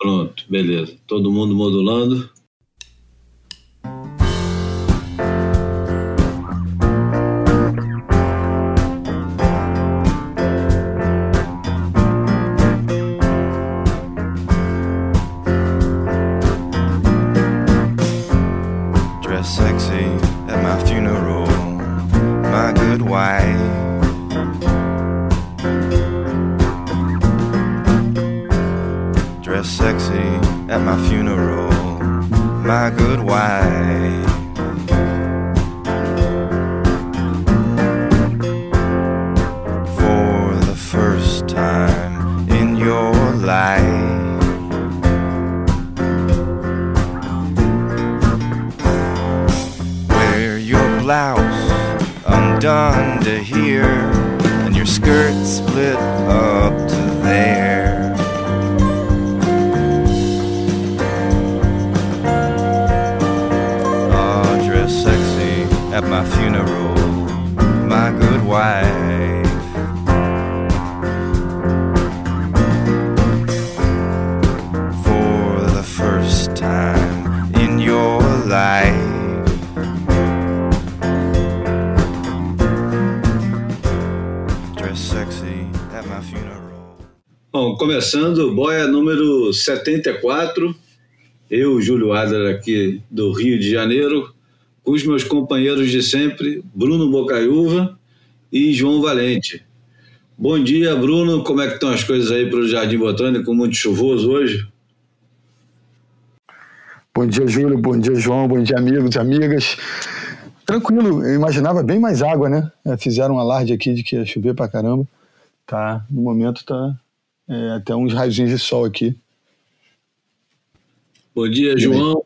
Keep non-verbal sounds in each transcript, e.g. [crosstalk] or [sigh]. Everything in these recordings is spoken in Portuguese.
Pronto, beleza. Todo mundo modulando. 74. Eu, Júlio Adler, aqui do Rio de Janeiro, com os meus companheiros de sempre, Bruno Bocaiúva e João Valente. Bom dia, Bruno. Como é que estão as coisas aí para o Jardim Botânico? Muito chuvoso hoje? Bom dia, Júlio. Bom dia, João. Bom dia, amigos e amigas. Tranquilo, eu imaginava bem mais água, né? É, fizeram um alarde aqui de que ia chover pra caramba. Tá, no momento tá, é, até uns raios de sol aqui. Bom dia, João.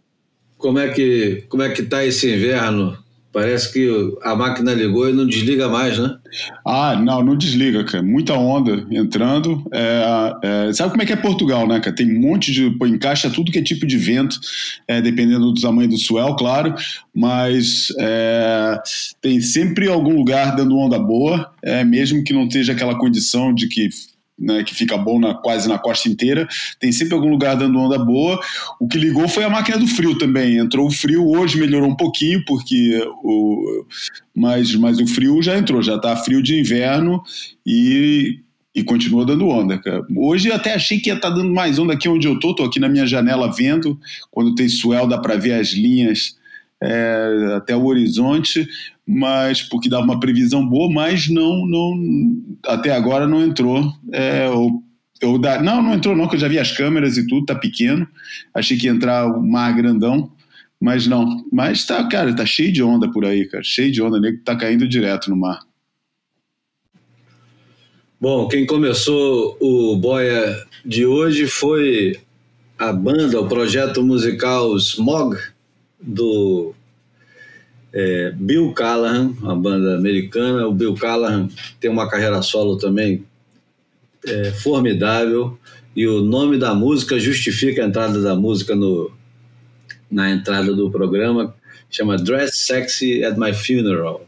Como é que como é que tá esse inverno? Parece que a máquina ligou e não desliga mais, né? Ah, não, não desliga, cara. Muita onda entrando. É, é, sabe como é que é Portugal, né, cara? Tem um monte de. Pô, encaixa tudo que é tipo de vento, é, dependendo do tamanho do swell, claro. Mas é, tem sempre algum lugar dando onda boa, é, mesmo que não esteja aquela condição de que né, que fica bom na, quase na costa inteira. Tem sempre algum lugar dando onda boa. O que ligou foi a máquina do frio também. Entrou o frio, hoje melhorou um pouquinho, porque o, mas, mas o frio já entrou, já está frio de inverno e, e continua dando onda. Cara. Hoje eu até achei que ia estar tá dando mais onda aqui onde eu tô, tô aqui na minha janela vendo. Quando tem swell dá para ver as linhas é, até o horizonte, mas porque dava uma previsão boa, mas não, não até agora não entrou. É, ou, ou da, não, não entrou não, que eu já vi as câmeras e tudo, tá pequeno. Achei que ia entrar o mar grandão, mas não. Mas tá, cara, tá cheio de onda por aí, cara, cheio de onda, nego tá caindo direto no mar. Bom, quem começou o Boia de hoje foi a banda, o projeto musical Smog, do é, Bill Callahan, uma banda americana. O Bill Callahan tem uma carreira solo também é, formidável e o nome da música justifica a entrada da música no, na entrada do programa. Chama Dress Sexy at My Funeral.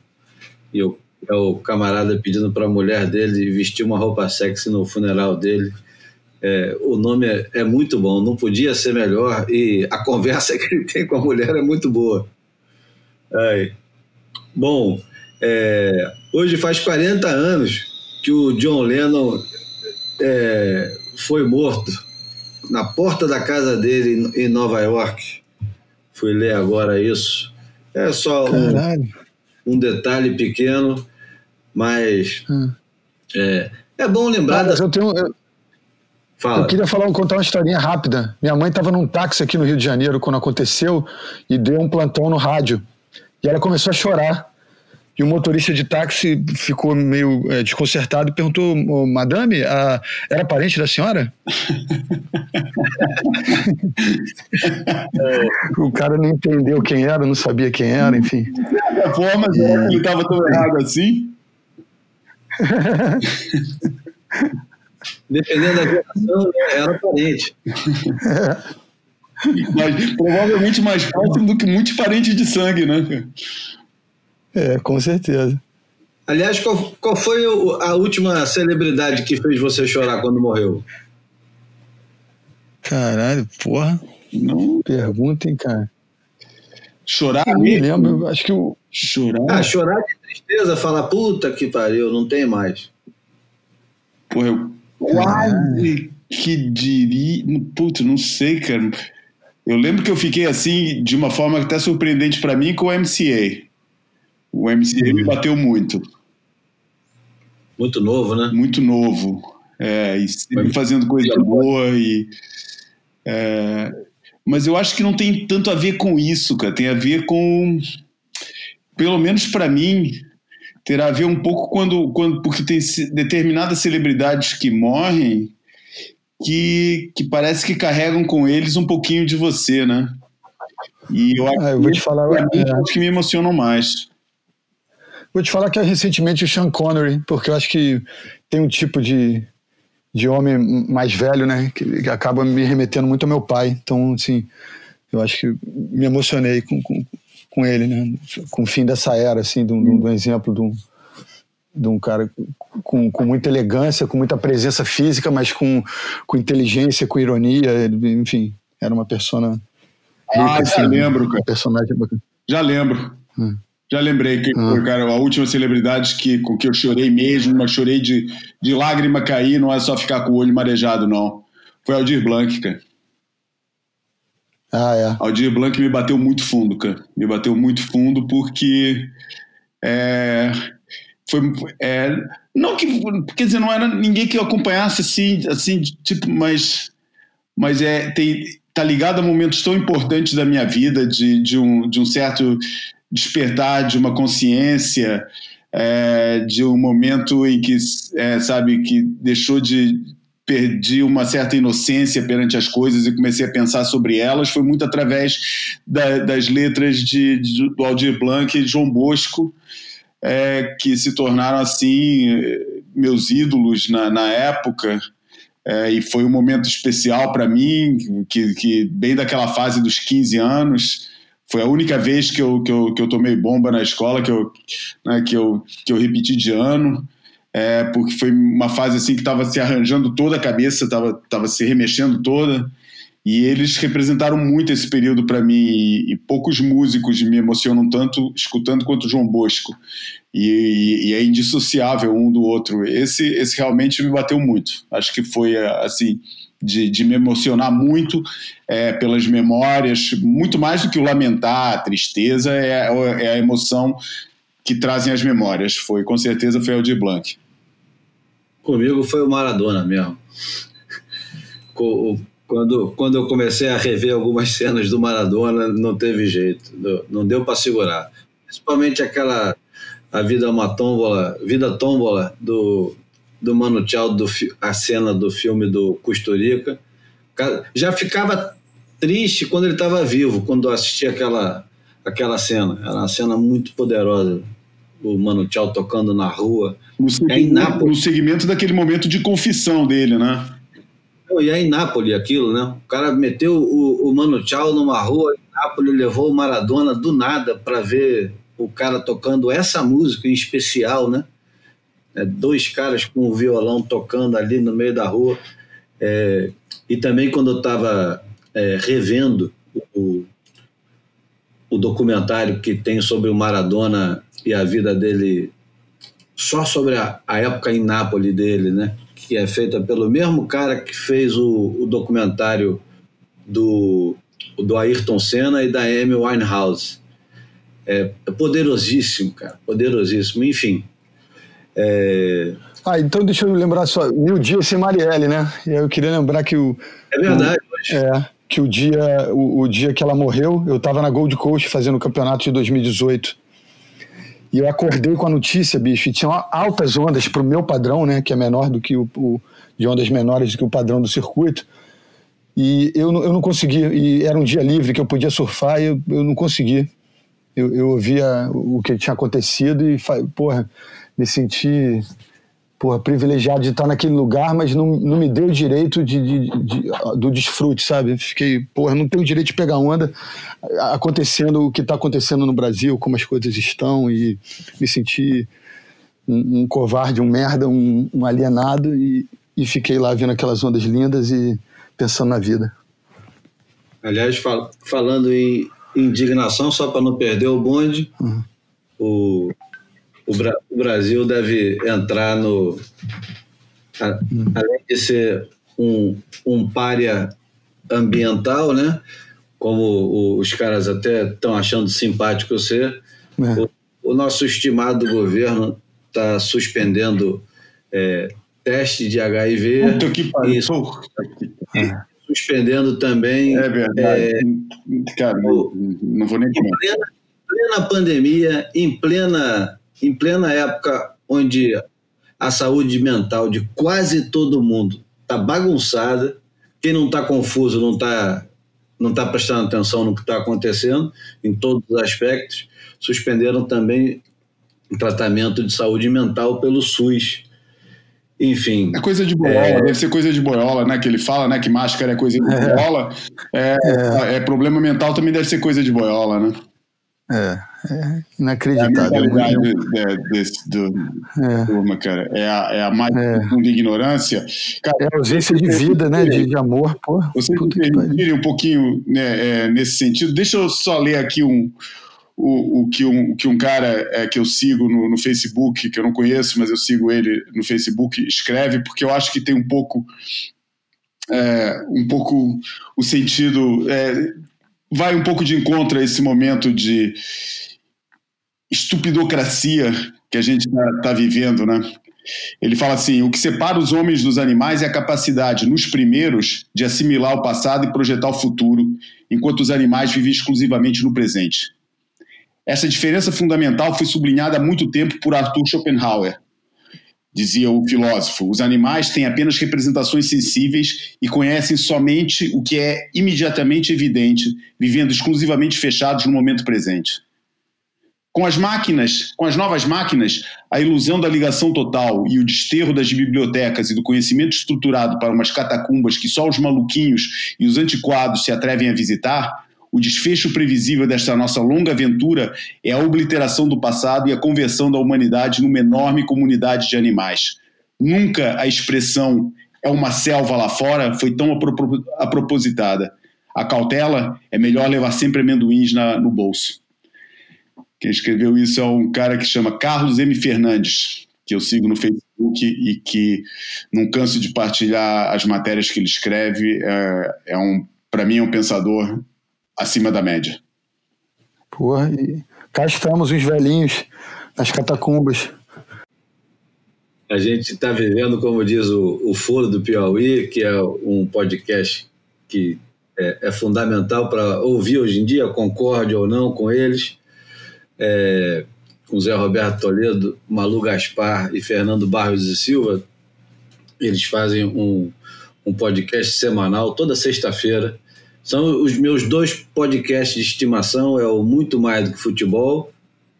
E o, é o camarada pedindo para a mulher dele vestir uma roupa sexy no funeral dele. É, o nome é, é, muito bom, não podia ser melhor e a conversa [laughs] que ele tem com a mulher é muito boa. Ai. Bom, é, hoje faz 40 anos que o John Lennon é, foi morto na porta da casa dele em Nova York. Fui ler agora isso. É só um, um, detalhe pequeno, mas hum. é, é, bom lembrar. Ah, eu, tenho, eu, Fala. eu queria falar, contar uma historinha rápida. Minha mãe estava num táxi aqui no Rio de Janeiro quando aconteceu e deu um plantão no rádio. E ela começou a chorar. E o motorista de táxi ficou meio é, desconcertado e perguntou: Madame, a, era parente da senhora? [laughs] o cara não entendeu quem era, não sabia quem era, enfim. Da forma, e... ele estava tão errado assim. [laughs] Dependendo da geração, era parente. É. Mas, provavelmente mais próximo do que muitos parentes de sangue, né? É, com certeza. Aliás, qual, qual foi a última celebridade que fez você chorar quando morreu? Caralho, porra. Não. Perguntem, cara. Chorar eu me lembro, acho que o. Chorar. Ah, chorar de tristeza, falar, puta que pariu, não tem mais. Porra, eu quase que diria. Puta, não sei, cara. Eu lembro que eu fiquei assim, de uma forma até surpreendente para mim, com o MCA. O MCA me bateu muito. Muito novo, né? Muito novo. É, e sempre fazendo coisa boa e. É, mas eu acho que não tem tanto a ver com isso, cara. Tem a ver com. Pelo menos para mim, terá a ver um pouco quando, quando. Porque tem determinadas celebridades que morrem que, que parece que carregam com eles um pouquinho de você, né? E eu acho ah, eu vou te falar, que, é, que me emocionam mais. Vou te falar que é recentemente o Sean Connery, porque eu acho que tem um tipo de, de homem mais velho, né? Que, que acaba me remetendo muito ao meu pai. Então, assim, eu acho que me emocionei com, com, com ele, né? Com o fim dessa era, assim, de um, de um exemplo de um, de um cara com, com muita elegância, com muita presença física, mas com, com inteligência, com ironia, enfim, era uma persona. Ah, já assim, lembro, cara. personagem Já lembro. Hum. Já lembrei que ah. cara, a última celebridade que, com que eu chorei mesmo, mas chorei de, de lágrima cair, não é só ficar com o olho marejado, não. Foi Aldir Blanc, cara. Ah, é. Aldir Blanc me bateu muito fundo, cara. Me bateu muito fundo porque. É, foi. É, não que. Quer dizer, não era ninguém que acompanhasse assim, assim tipo, mas. Mas é, tem, tá ligado a momentos tão importantes da minha vida, de, de, um, de um certo despertar de uma consciência, é, de um momento em que, é, sabe, que deixou de perdi uma certa inocência perante as coisas e comecei a pensar sobre elas. Foi muito através da, das letras de, de, do Aldir Blanc e João Bosco, é, que se tornaram assim meus ídolos na, na época. É, e foi um momento especial para mim, que, que bem daquela fase dos 15 anos, foi a única vez que eu, que eu, que eu tomei bomba na escola, que eu, né, que eu, que eu repeti de ano, é, porque foi uma fase assim que estava se arranjando toda a cabeça, estava tava se remexendo toda. E eles representaram muito esse período para mim, e, e, poucos músicos me emocionam tanto escutando quanto João Bosco. E, e, e, é indissociável um do outro. Esse, esse realmente me bateu muito. Acho que foi assim de, de me emocionar muito é, pelas memórias, muito mais do que o lamentar, a tristeza, é, é a emoção que trazem as memórias. Foi, com certeza, foi Aldir Blanc. Comigo foi o Maradona mesmo. Quando, quando eu comecei a rever algumas cenas do Maradona, não teve jeito, não deu para segurar. Principalmente aquela A Vida é uma Tómbola, Vida Tómbola, do, do Mano Tchau, do, a cena do filme do Custurica. Já ficava triste quando ele estava vivo, quando assistia aquela, aquela cena. Era uma cena muito poderosa. O Mano Tchau tocando na rua. No, é em Nápoles. no segmento daquele momento de confissão dele, né? E é em Nápoles aquilo, né? O cara meteu o, o Mano Tchau numa rua em Nápoles, levou o Maradona do nada para ver o cara tocando essa música em especial, né? é, dois caras com o violão tocando ali no meio da rua. É, e também quando eu estava é, revendo o, o documentário que tem sobre o Maradona e a vida dele, só sobre a, a época em Nápoles dele, né? que é feita pelo mesmo cara que fez o, o documentário do, do Ayrton Senna e da Amy Winehouse. É, é poderosíssimo, cara, poderosíssimo. Enfim, é... Ah, então deixa eu lembrar só, mil dias sem Marielle, né? E eu queria lembrar que o. É verdade, o, É, que o dia, o, o, dia que ela morreu, eu estava na Gold Coast fazendo o campeonato de 2018. E eu acordei com a notícia, bicho, e tinha altas ondas para o meu padrão, né? Que é menor do que o, o. de ondas menores do que o padrão do circuito. E eu, eu não consegui, e era um dia livre que eu podia surfar e eu, eu não consegui. Eu, eu ouvia o que tinha acontecido e, porra, me senti porra, privilegiado de estar naquele lugar, mas não, não me deu o direito de, de, de, do desfrute, sabe? Fiquei, porra, não tenho o direito de pegar onda acontecendo o que está acontecendo no Brasil, como as coisas estão, e me senti um, um covarde, um merda, um, um alienado, e, e fiquei lá vendo aquelas ondas lindas e pensando na vida. Aliás, fal falando em indignação, só para não perder o bonde, uhum. o, o, Bra o, Brasil deve entrar no. A. Além de ser um, um párea ambiental, né? Como o, os caras até estão achando simpático ser, é. o, o, nosso estimado governo está suspendendo é, teste de HIV. Puta que pariu. E, suspendendo também. É verdade. É, Cara, o, não vou nem em plena, plena pandemia, em plena, em plena época onde a saúde mental de quase todo mundo está bagunçada, quem não está confuso não está não tá prestando atenção no que está acontecendo em todos os aspectos, suspenderam também o tratamento de saúde mental pelo SUS. Enfim. É coisa de boiola, é... deve ser coisa de boiola, né? Que ele fala, né? Que máscara é coisa de é. boiola. É, é. é, problema mental também deve ser coisa de boiola, né? É, é inacreditável. É a mentalidade desse, do, é. turma, cara. É a, é a mais é. profunda ignorância. Cara, é a ausência de vida, né? De, de amor, pô. Vocês me permitirem um pouquinho né, é, nesse sentido. Deixa eu só ler aqui um, o, o, que, um, que um cara é, que eu sigo no, no, Facebook, que eu não conheço, mas eu sigo ele no Facebook, escreve, porque eu acho que tem um pouco. É, um pouco o sentido. É, vai um pouco de encontro a esse momento de estupidocracia que a gente está tá vivendo, né? Ele fala assim: o que separa os homens dos animais é a capacidade, nos primeiros, de assimilar o passado e projetar o futuro, enquanto os animais vivem exclusivamente no presente. Essa diferença fundamental foi sublinhada há muito tempo por Arthur Schopenhauer. Dizia o filósofo: os animais têm apenas representações sensíveis e conhecem somente o que é imediatamente evidente, vivendo exclusivamente fechados no momento presente. Com as máquinas, com as novas máquinas, a ilusão da ligação total e o desterro das bibliotecas e do conhecimento estruturado para umas catacumbas que só os maluquinhos e os antiquados se atrevem a visitar o desfecho previsível desta nossa longa aventura é a obliteração do passado e a conversão da humanidade numa enorme comunidade de animais. Nunca a expressão é uma selva lá fora foi tão apropositada. A cautela é melhor levar sempre amendoins na, no bolso. Quem escreveu isso é um cara que chama Carlos M. Fernandes, que eu sigo no Facebook e que não canso de partilhar as matérias que ele escreve. É, é um, para mim, é um pensador acima da média. Porra, e cá estamos os velhinhos nas catacumbas. A gente está vivendo, como diz o, o Foro do Piauí, que é um podcast que é, é fundamental para ouvir hoje em dia, concorde ou não com eles, é, com Zé Roberto Toledo, Malu Gaspar e Fernando Barros e Silva. Eles fazem um, um podcast semanal toda sexta-feira são os meus dois podcasts de estimação, é o Muito Mais do que Futebol,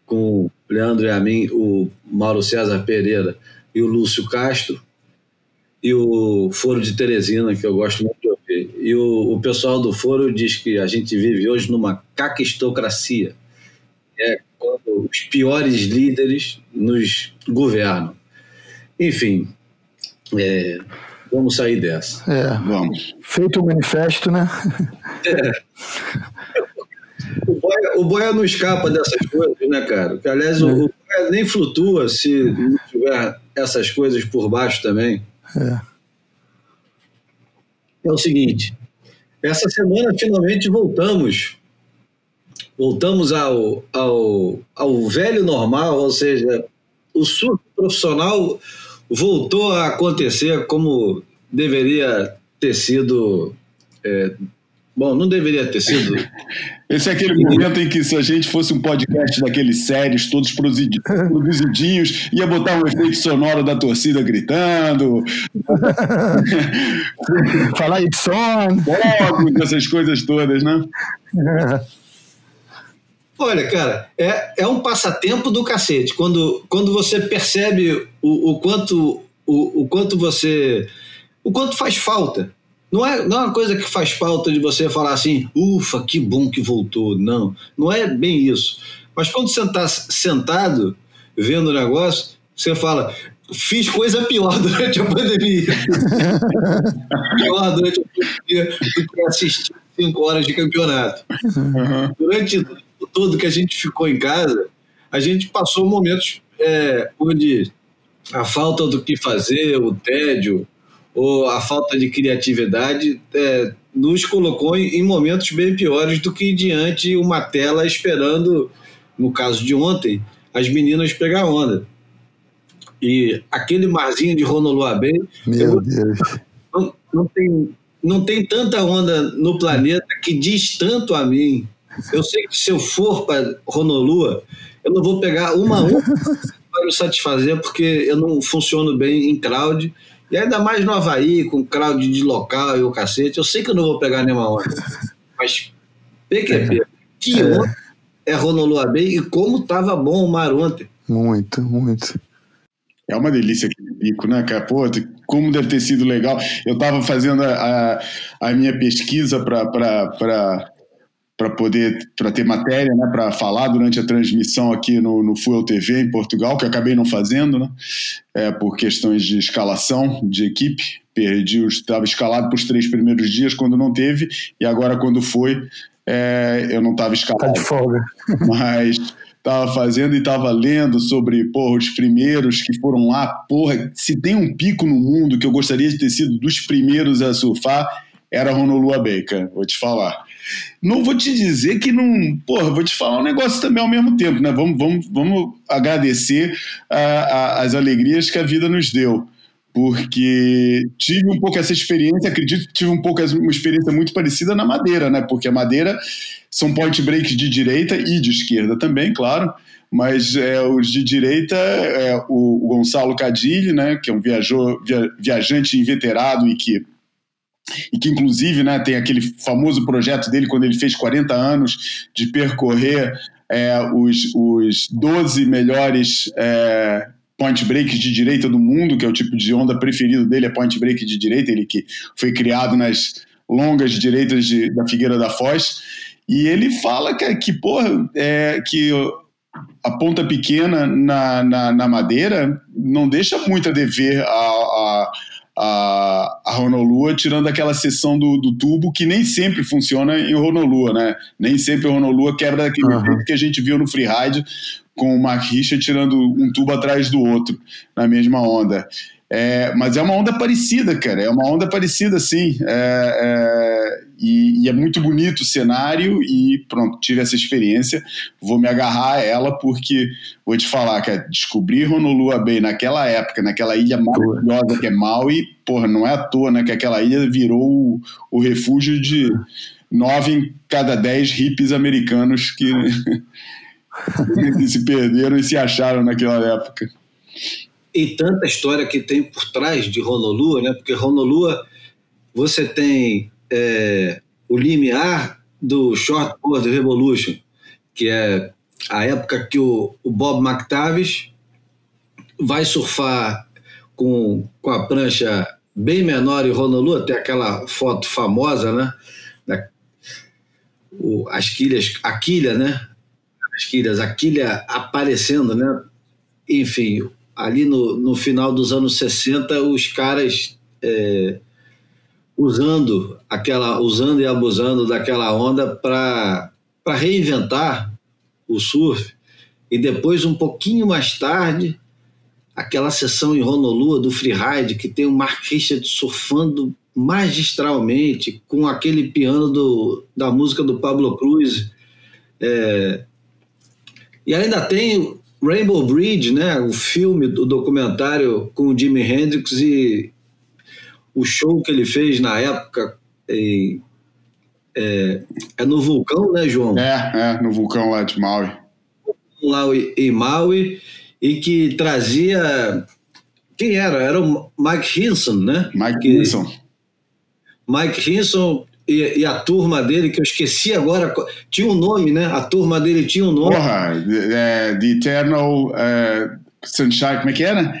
com o Leandro e a mim, o Mauro César Pereira e o Lúcio Castro, e o Foro de Teresina, que eu gosto muito de ouvir. E o, o pessoal do Foro diz que a gente vive hoje numa caquistocracia, é quando os piores líderes nos governam. Enfim, é, Vamos sair dessa. É. Vamos. Feito o manifesto, né? É. O Boia, o Boia não escapa dessas coisas, né, cara? Que, aliás, é. o, o Boia nem flutua se não tiver essas coisas por baixo também. É. É o seguinte, essa semana finalmente voltamos. Voltamos ao, ao, ao velho normal, ou seja, o surf profissional voltou a acontecer como deveria ter sido. É, bom, não deveria ter sido. [laughs] Esse é aquele momento em que, se a gente fosse um podcast daqueles sérios, todos produzidinhos, ia botar um efeito sonoro da torcida gritando. [laughs] Falar em som. Fogos, essas coisas todas, né? [laughs] Olha, cara, é, é um passatempo do cacete. Quando, quando você percebe o, o quanto o, o quanto você. o quanto faz falta. Não é, não é uma coisa que faz falta de você falar assim, ufa, que bom que voltou. Não, não é bem isso. Mas quando você está sentado vendo o negócio, você fala, fiz coisa pior [laughs] durante a pandemia. [laughs] pior durante a pandemia do que assistir cinco horas de campeonato. Uhum. Durante todo que a gente ficou em casa, a gente passou momentos é, onde a falta do que fazer, o tédio, ou a falta de criatividade é, nos colocou em, em, momentos bem piores do que diante uma tela esperando, no caso de ontem, as meninas pegar onda. E aquele marzinho de Honolulu. Meu eu, Deus. Não, não, tem, não tem tanta onda no planeta que diz tanto a mim. Eu sei que se eu for para Honolulu, eu não vou pegar uma onda [laughs] para me satisfazer, porque eu não funciono bem em crowd. E ainda mais no Havaí, com crowd de local e o cacete. Eu sei que eu não vou pegar nenhuma onda. Mas PQP, que onda é Honolulu Bay e como tava bom o mar ontem. Muito, muito. É uma delícia aquele pico, né, cara? Pô, como deve ter sido legal. Eu estava fazendo a, a, a, minha pesquisa para para poder para ter matéria, né, para falar durante a transmissão aqui no, no Fuel TV em Portugal, que eu acabei não fazendo, né, é, por questões de escalação de equipe. Perdi, estava escalado para os três primeiros dias quando não teve, e agora quando foi, é, eu não estava escalado. Tá de folga. [laughs] Mas estava fazendo e estava lendo sobre porra, os primeiros que foram lá. Porra, se tem um pico no mundo que eu gostaria de ter sido dos primeiros a surfar, era Honolulu Bay, cara, vou te falar. Não vou te dizer que não. Porra, vou te falar um negócio também ao mesmo tempo, né? Vamos, vamos, vamos agradecer a, a, as alegrias que a vida nos deu. Porque tive um pouco essa experiência, acredito que tive um pouco uma experiência muito parecida na Madeira, né? Porque a Madeira são point breaks de direita e de esquerda também, claro mas é, os de direita, é, o, o Gonçalo Cadilli, né, que é um viajor, via, viajante inveterado e que e que inclusive né, tem aquele famoso projeto dele quando ele fez 40 anos de percorrer é, os, os 12 melhores é, point breaks de direita do mundo, que é o tipo de onda preferido dele, é point break de direita, ele que foi criado nas longas direitas de, da Figueira da Foz, e ele fala que, que porra, é, que a ponta pequena na, na, na, madeira não deixa muito a dever a, a a, a Honolulu, tirando aquela seção do, do, tubo que nem sempre funciona em Honolulu, né? Nem sempre a Honolulu quebra daquele uhum. jeito que a gente viu no freeride com o Mark Richard tirando um tubo atrás do outro na mesma onda. É, mas é uma onda parecida, cara. É uma onda parecida, sim. É, é, e, e, é muito bonito o cenário. E pronto, tive essa experiência. Vou me agarrar a ela, porque vou te falar, cara, descobrir Honolulu Bay naquela época, naquela ilha maravilhosa que é Maui, porra, não é à toa, né? Que aquela ilha virou o, o refúgio de nove em cada dez hippies americanos que, que [laughs] [laughs] se perderam e se acharam naquela época e tanta história que tem por trás de Honolulu, né? Porque Honolulu você tem é, o limiar do Shortboard Revolution, que é a época que o, o Bob McTavish vai surfar com, com a prancha bem menor em Honolulu, até aquela foto famosa, né? Da, o, as quilhas, a quilha, né? As quilhas, a quilha aparecendo, né? Enfim, ali no, no final dos anos 60, os caras é, usando aquela, usando e abusando daquela onda para reinventar o surf. E depois, um pouquinho mais tarde, aquela sessão em Honolulu do freeride, que tem o Mark Richard surfando magistralmente com aquele piano do, da música do Pablo Cruz. É, e ainda tem Rainbow Bridge, né, o filme, o documentário com o Jimi Hendrix e o show que ele fez na época em, é, é, no vulcão, né, João? É, é, no vulcão lá de Maui. Lá em Maui e que trazia quem era? Era o Mike Hinson, né? Mike que, Hinson. Mike Hinson e, e, a turma dele, que eu esqueci agora, tinha um nome, né? A turma dele tinha um nome. Porra, The, the Eternal uh, Sunshine, como é que era?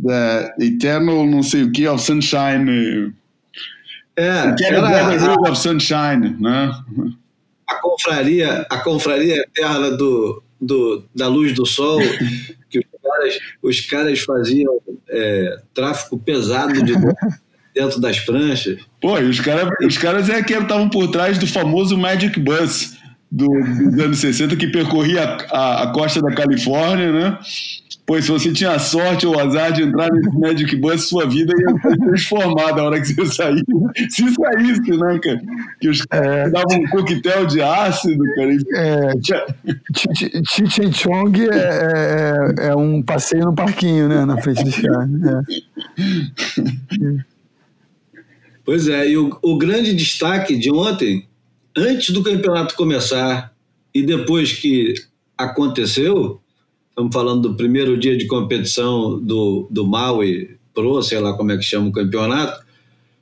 The Eternal não sei o que of Sunshine. É, Eternal Brotherhood a, of Sunshine, né? A confraria, a confraria eterna do, do, da luz do sol, [laughs] que os caras, os caras faziam é, tráfico pesado de [laughs] dentro das pranchas. Pô, e os, cara, os caras é que estavam por trás do famoso Magic Bus do, dos anos 60 que percorria a, a, a costa da Califórnia, né? Pois se você tinha a sorte ou o azar de entrar nesse Magic Bus, sua vida ia ser transformada na hora que você sair. Se saísse, né, cara? Que os caras é. davam um coquetel de ácido, cara. É, Chichen Chong é, é, é, um passeio no parquinho, né, na frente dos caras. É. [laughs] Pois é, e o, o grande destaque de ontem, antes do campeonato começar e depois que aconteceu, Estamos falando do primeiro dia de competição do, do Maui Pro, sei lá como é que chama o campeonato.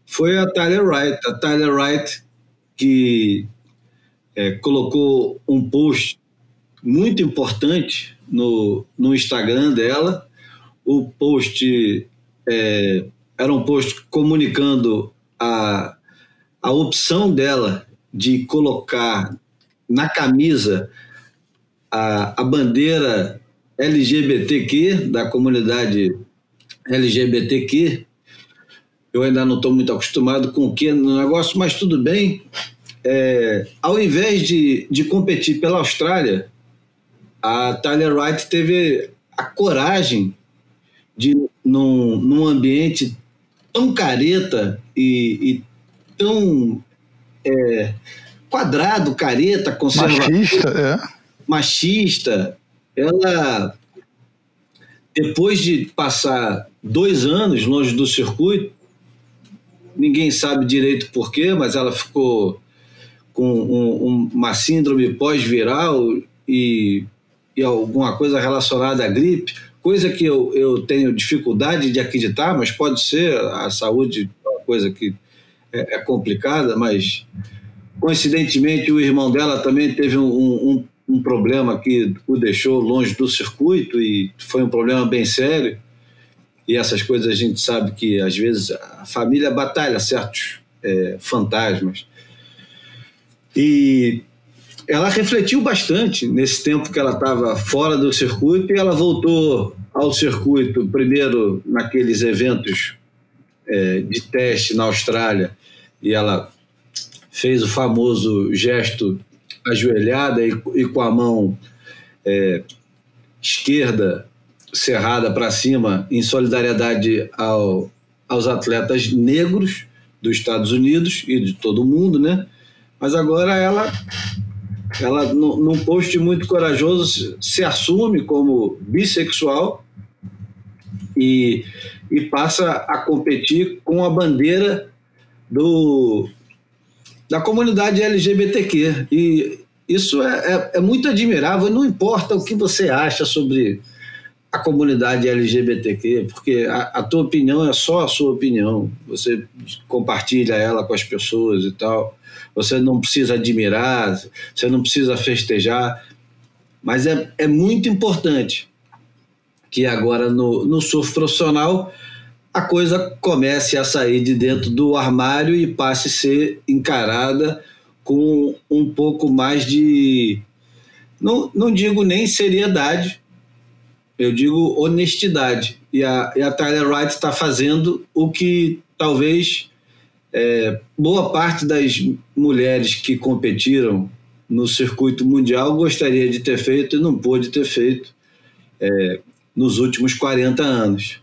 Foi a Tyler Wright. A Tyler Wright que é, colocou um post muito importante no, no Instagram dela. O post é, era um post comunicando a, a opção dela de colocar na camisa a, a bandeira LGBTQ, da comunidade LGBTQ. Eu ainda não estou muito acostumado com o que no negócio, mas tudo bem. É, ao invés de, de competir pela Austrália, a Tyler Wright teve a coragem de, num, num ambiente tão careta e, e tão é, quadrado, careta, conservador, machista, é. machista. Ela, depois de passar dois anos longe do circuito, ninguém sabe direito porquê, mas ela ficou com um, uma síndrome pós-viral e, e alguma coisa relacionada à gripe, coisa que eu, eu tenho dificuldade de acreditar, mas pode ser a saúde, uma coisa que é, é complicada, mas coincidentemente o irmão dela também teve um, um, um problema que o deixou longe do circuito e foi um problema bem sério. E essas coisas a gente sabe que às vezes a família batalha certos é, fantasmas. E ela refletiu bastante nesse tempo que ela estava fora do circuito e ela voltou ao circuito primeiro naqueles eventos é, de teste na Austrália e ela fez o famoso gesto ajoelhada e, e com a mão é, esquerda cerrada para cima, em solidariedade ao, aos atletas negros dos Estados Unidos e de todo o mundo, né? Mas agora ela, ela num post muito corajoso, se assume como bissexual e, e passa a competir com a bandeira do, da comunidade LGBTQ. E isso é, é, é, muito admirável, não importa o que você acha sobre a comunidade LGBTQ, porque a, a, tua opinião é só a sua opinião, você compartilha ela com as pessoas e tal, você não precisa admirar, você não precisa festejar, mas é, é muito importante que agora no, no surf profissional a coisa comece a sair de dentro do armário e passe a ser encarada com um pouco mais de. Não, não digo nem seriedade, eu digo honestidade. E a, e a Tyler Wright está fazendo o que talvez é, boa parte das mulheres que competiram no circuito mundial gostaria de ter feito e não pôde ter feito é, nos últimos 40 anos.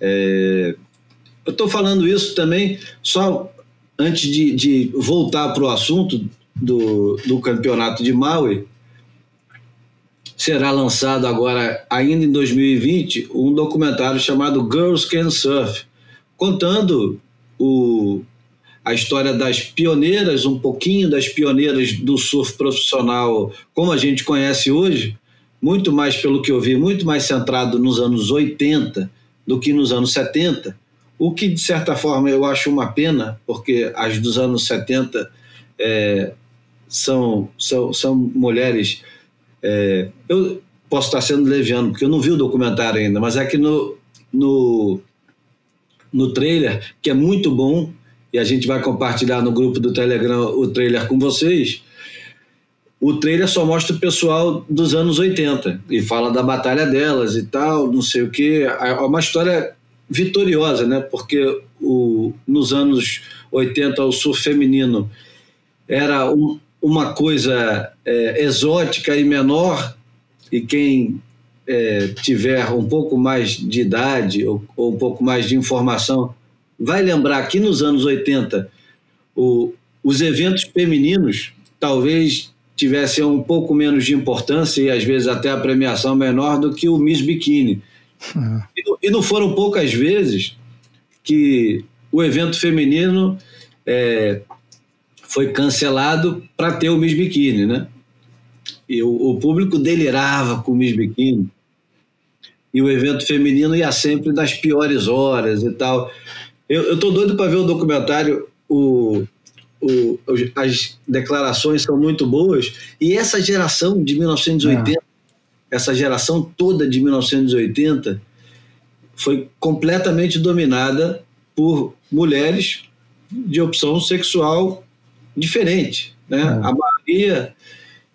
É, eu estou falando isso também só antes de, de voltar para o assunto do, do campeonato de Maui. Será lançado agora, ainda em 2020, um documentário chamado Girls Can Surf, contando o, a história das pioneiras, um pouquinho das pioneiras do surf profissional como a gente conhece hoje, muito mais pelo que eu vi, muito mais centrado nos anos 80 do que nos anos 70, o que de certa forma eu acho uma pena, porque as dos anos 70 é, são, são, são mulheres. É, eu posso estar sendo leviano, porque eu não vi o documentário ainda, mas é que no, no, no trailer, que é muito bom, e a gente vai compartilhar no grupo do Telegram o trailer com vocês o trailer só mostra o pessoal dos anos 80 e fala da batalha delas e tal, não sei o que. É uma história vitoriosa, né? Porque o, nos anos 80 o surf feminino era um, uma coisa é, exótica e menor, e quem é, tiver um pouco mais de idade ou, ou, um pouco mais de informação vai lembrar que nos anos 80 o, os eventos femininos talvez tivessem um pouco menos de importância e às vezes até a premiação menor do que o Miss Bikini. Uhum. E, e, não foram poucas vezes que o evento feminino é, foi cancelado para ter o Miss Bikini, né? E o, o, público delirava com o Miss Bikini. E o evento feminino ia sempre nas piores horas e tal. Eu, estou doido para ver o documentário. O, o, as declarações são muito boas, e essa geração de 1980, é. essa geração toda de 1980, foi completamente dominada por mulheres de opção sexual diferente. Né? É. A maioria,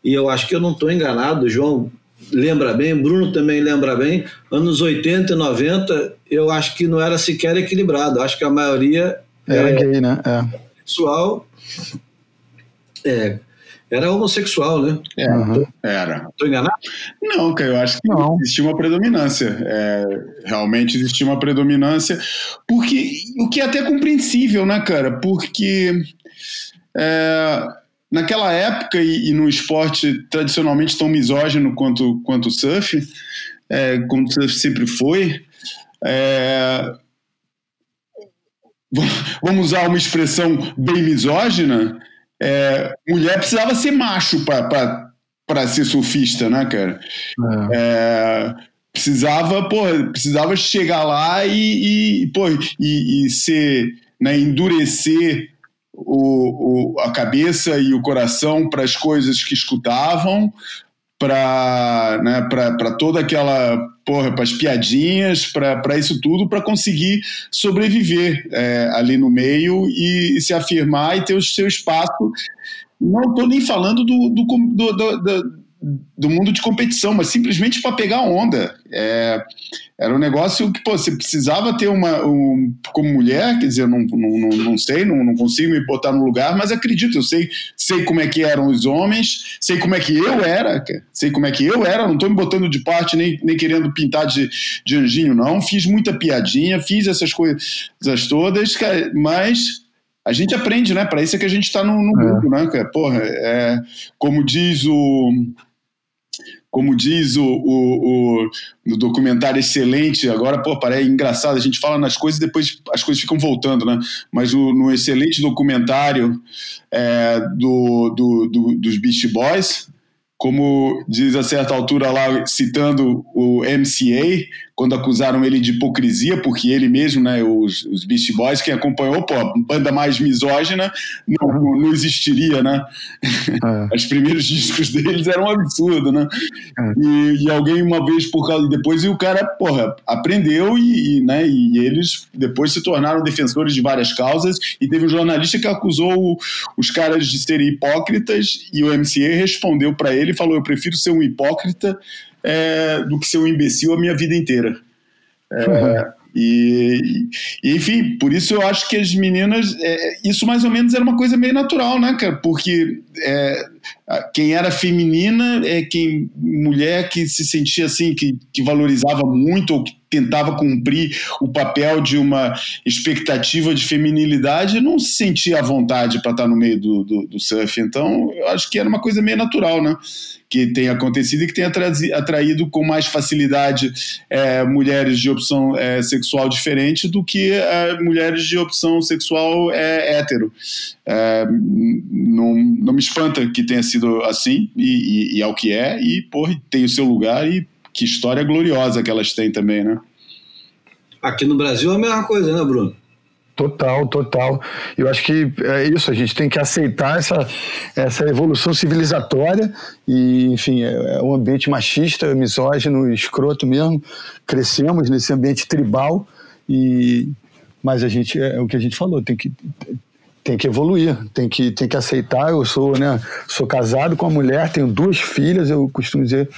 e eu acho que eu não estou enganado, João lembra bem, Bruno também lembra bem, anos 80 e 90, eu acho que não era sequer equilibrado, acho que a maioria era é, gay, né? É. Sexual é, era homossexual, né? É, uhum. Era. Estou enganado? Não, cara, eu acho que não. existia uma predominância. É, realmente existia uma predominância. Porque, o que é até compreensível, né, cara? Porque é, naquela época e, e, no esporte tradicionalmente tão misógino quanto, quanto o surf, é, como o surf sempre foi, é, vamos usar uma expressão bem misógina, é, mulher precisava ser macho para ser surfista, né, cara? É. É, precisava, porra, precisava chegar lá e, e, porra, e, e ser, né, endurecer o, o, a cabeça e o coração para as coisas que escutavam, para né, toda aquela porra, para as piadinhas, para isso tudo, para conseguir sobreviver é, ali no meio e, e, se afirmar e ter o seu espaço. Não estou nem falando do, do, do, do do mundo de competição, mas simplesmente para pegar onda. É, era um negócio que pô, você precisava ter uma. Um, como mulher, quer dizer, não, não, não, sei, não, não consigo me botar no lugar, mas acredito, eu sei, sei como é que eram os homens, sei como é que eu era, sei como é que eu era, não estou me botando de parte nem, nem querendo pintar de, de anjinho, não. Fiz muita piadinha, fiz essas coisas todas, mas a gente aprende, né? Para isso é que a gente está no, no é. grupo, né? Porra, é, como diz o como diz o, o, o, documentário excelente, agora, pô, parece engraçado, a gente fala nas coisas e depois as coisas ficam voltando, né? Mas no excelente documentário é, do, do, do, dos Beast Boys, como diz a certa altura lá, citando o MCA, quando acusaram ele de hipocrisia, porque ele mesmo, né, os, os Beast Boys, quem acompanhou, pô, banda mais misógina, não, uhum. não existiria, né? É. [laughs] Os primeiros discos deles eram um absurdo, né? É. E, e, alguém uma vez por causa depois e o cara, porra, aprendeu e, e, né, e eles depois se tornaram defensores de várias causas e teve um jornalista que acusou os caras de serem hipócritas e o MCA respondeu para ele e falou: "Eu prefiro ser um hipócrita é, do que ser um imbecil a minha vida inteira. É, uhum. [laughs] e, e, enfim, por isso eu acho que as meninas. É, isso mais ou menos era uma coisa meio natural, né, cara? Porque é, quem era feminina é quem mulher que se sentia assim, que, que valorizava muito ou que tentava cumprir o papel de uma expectativa de feminilidade não se sentia à vontade para estar no meio do, do, do, surf. Então, eu acho que era uma coisa meio natural, né? Que tem acontecido e que tem atraído com mais facilidade é, mulheres de opção é, sexual diferente do que é, mulheres de opção sexual é, hétero. É, não, não me espanta que tenha sido assim, e, e, e é o que é, e porra, tem o seu lugar e que história gloriosa que elas têm também, né? Aqui no Brasil é a mesma coisa, né, Bruno? Total, total. Eu acho que é isso, a gente tem que aceitar essa, essa evolução civilizatória e, enfim, é, é um ambiente machista, misógino, escroto mesmo. Crescemos nesse ambiente tribal e mas a gente é, é o que a gente falou, tem que tem que evoluir, tem que, tem que aceitar. Eu sou, né, sou casado com uma mulher, tenho duas filhas. Eu costumo dizer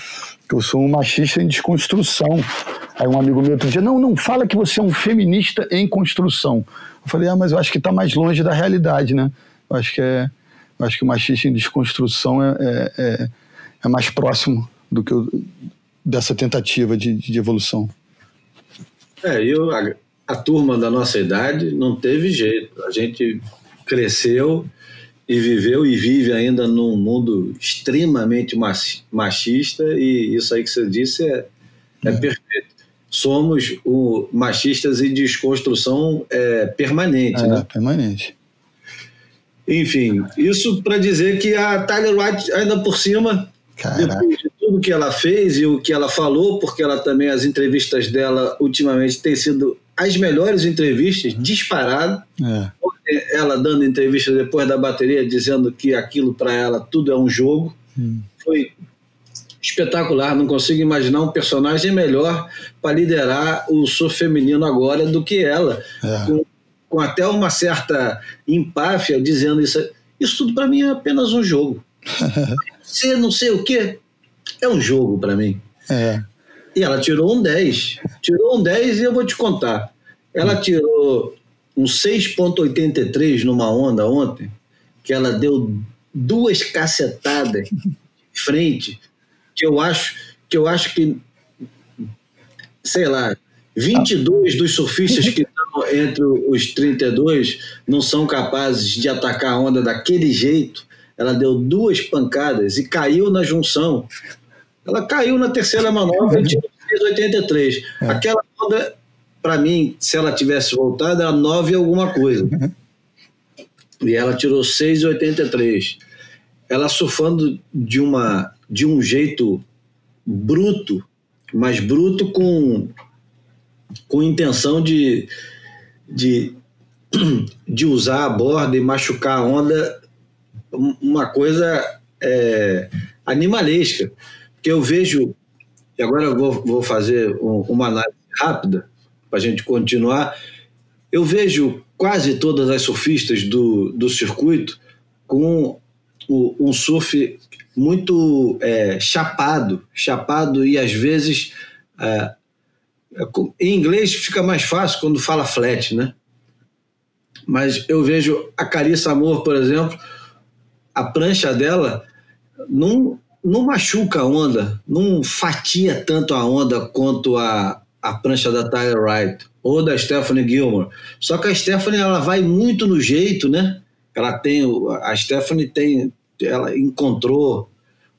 que eu sou um machista em desconstrução. Aí um amigo meu outro dia, não, não fala que você é um feminista em construção. Eu falei, ah, mas eu acho que está mais longe da realidade, né? Eu acho que é, eu acho que o machista em desconstrução é, é, é, é mais próximo do que o, dessa tentativa de, de evolução. É, eu, a, a turma da nossa idade não teve jeito. A gente cresceu e viveu e vive ainda num mundo extremamente machista e isso aí que você disse é, é, é. perfeito. Somos o, machistas e desconstrução é, permanente, é, né? permanente. Enfim, isso para dizer que a Tyler White, ainda por cima, Caraca. depois de tudo que ela fez e o que ela falou, porque ela também, as entrevistas dela ultimamente têm sido as melhores entrevistas, disparado. É. Ela dando entrevista depois da bateria, dizendo que aquilo para ela tudo é um jogo. Hum. Foi espetacular. Não consigo imaginar um personagem melhor para liderar o surf feminino agora do que ela. É. Com, com, até uma certa empáfia, dizendo isso. Isso tudo para mim é apenas um jogo. [laughs] Você não sei o quê, é um jogo para mim. É. E ela tirou um 10. Tirou um 10 e eu vou te contar. Ela tirou um 6,83 numa onda ontem, que ela deu duas cacetadas de frente, que eu acho que eu acho que sei lá, 22 dos surfistas que [laughs] estão entre os 32 não são capazes de atacar a onda daquele jeito. Ela deu duas pancadas e caiu na junção. Ela caiu na terceira manobra e tirou 6,83. É. Aquela onda, para mim, se ela tivesse voltado, era 9 alguma coisa. Uhum. E ela tirou 6,83. Ela surfando de, uma, de um jeito bruto, mas bruto com, com intenção de, de, [clears throat] de usar a borda e machucar a onda, uma coisa é, animalesca. Porque eu vejo, e agora eu vou, vou fazer um, uma análise rápida para a gente continuar. Eu vejo quase todas as surfistas do, do circuito com o, um surf muito é, chapado, chapado e às vezes é, em inglês fica mais fácil quando fala flat, né? Mas eu vejo a Carissa Amor, por exemplo, a prancha dela não não machuca a onda, não fatia tanto a onda quanto a, a prancha da Tyler Wright ou da Stephanie Gilmore. Só que a Stephanie ela vai muito no jeito, né? Ela tem a Stephanie tem ela encontrou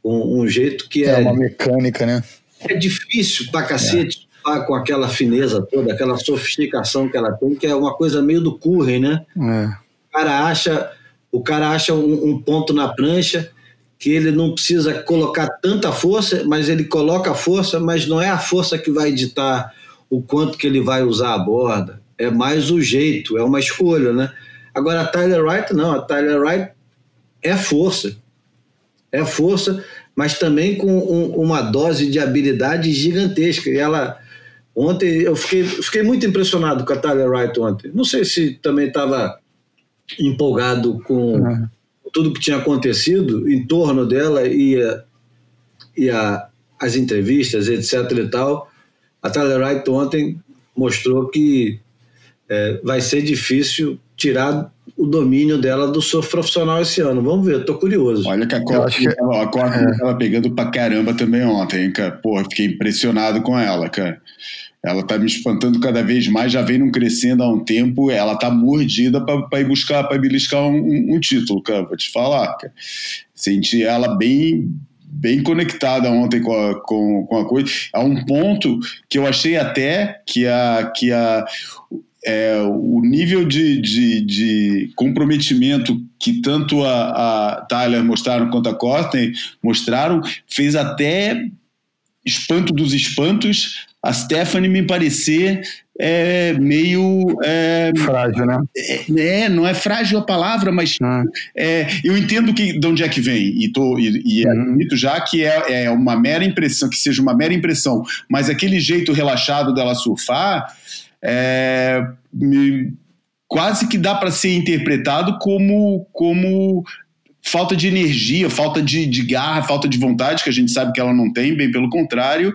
um, um jeito que é, é uma mecânica, né? É difícil pra cacete é. com aquela fineza toda, aquela sofisticação que ela tem, que é uma coisa meio do Curry, né? É. O cara acha o cara acha um, um ponto na prancha que ele não precisa colocar tanta força, mas ele coloca força, mas não é a força que vai ditar o quanto que ele vai usar a borda, é mais o jeito, é uma escolha, né? Agora a Tyler Wright não, a Tyler Wright é força, é força, mas também com um, uma dose de habilidade gigantesca. E ela ontem eu fiquei, fiquei muito impressionado com a Tyler Wright ontem. Não sei se também estava empolgado com uhum tudo que tinha acontecido em torno dela e, a, e a, as entrevistas, etc. e tal, a Tyler Wright ontem mostrou que é, vai ser difícil tirar o domínio dela do surf profissional esse ano. Vamos ver, tô curioso. Olha que a Courtney estava é. pegando pra caramba também ontem, cara. Pô, fiquei impressionado com ela, cara. Ela está me espantando cada vez mais, já vem não crescendo há um tempo, ela está mordida para ir buscar, para beliscar um, um, um, título, cara, vou te falar, cara. Senti ela bem bem conectada ontem com a, com, com a coisa, a um ponto que eu achei até que a, que a é, o nível de, de, de, comprometimento que tanto a, a Tyler mostraram quanto a Courtney mostraram fez até espanto dos espantos a Stephanie me parecer é, meio. É, frágil, né? É, é, não é frágil a palavra, mas ah. é, eu entendo que, de onde é que vem, e, tô, e, e uhum. admito já que é, é uma mera impressão, que seja uma mera impressão, mas aquele jeito relaxado dela surfar. É, me, quase que dá para ser interpretado como, como falta de energia, falta de, de, garra, falta de vontade, que a gente sabe que ela não tem, bem pelo contrário.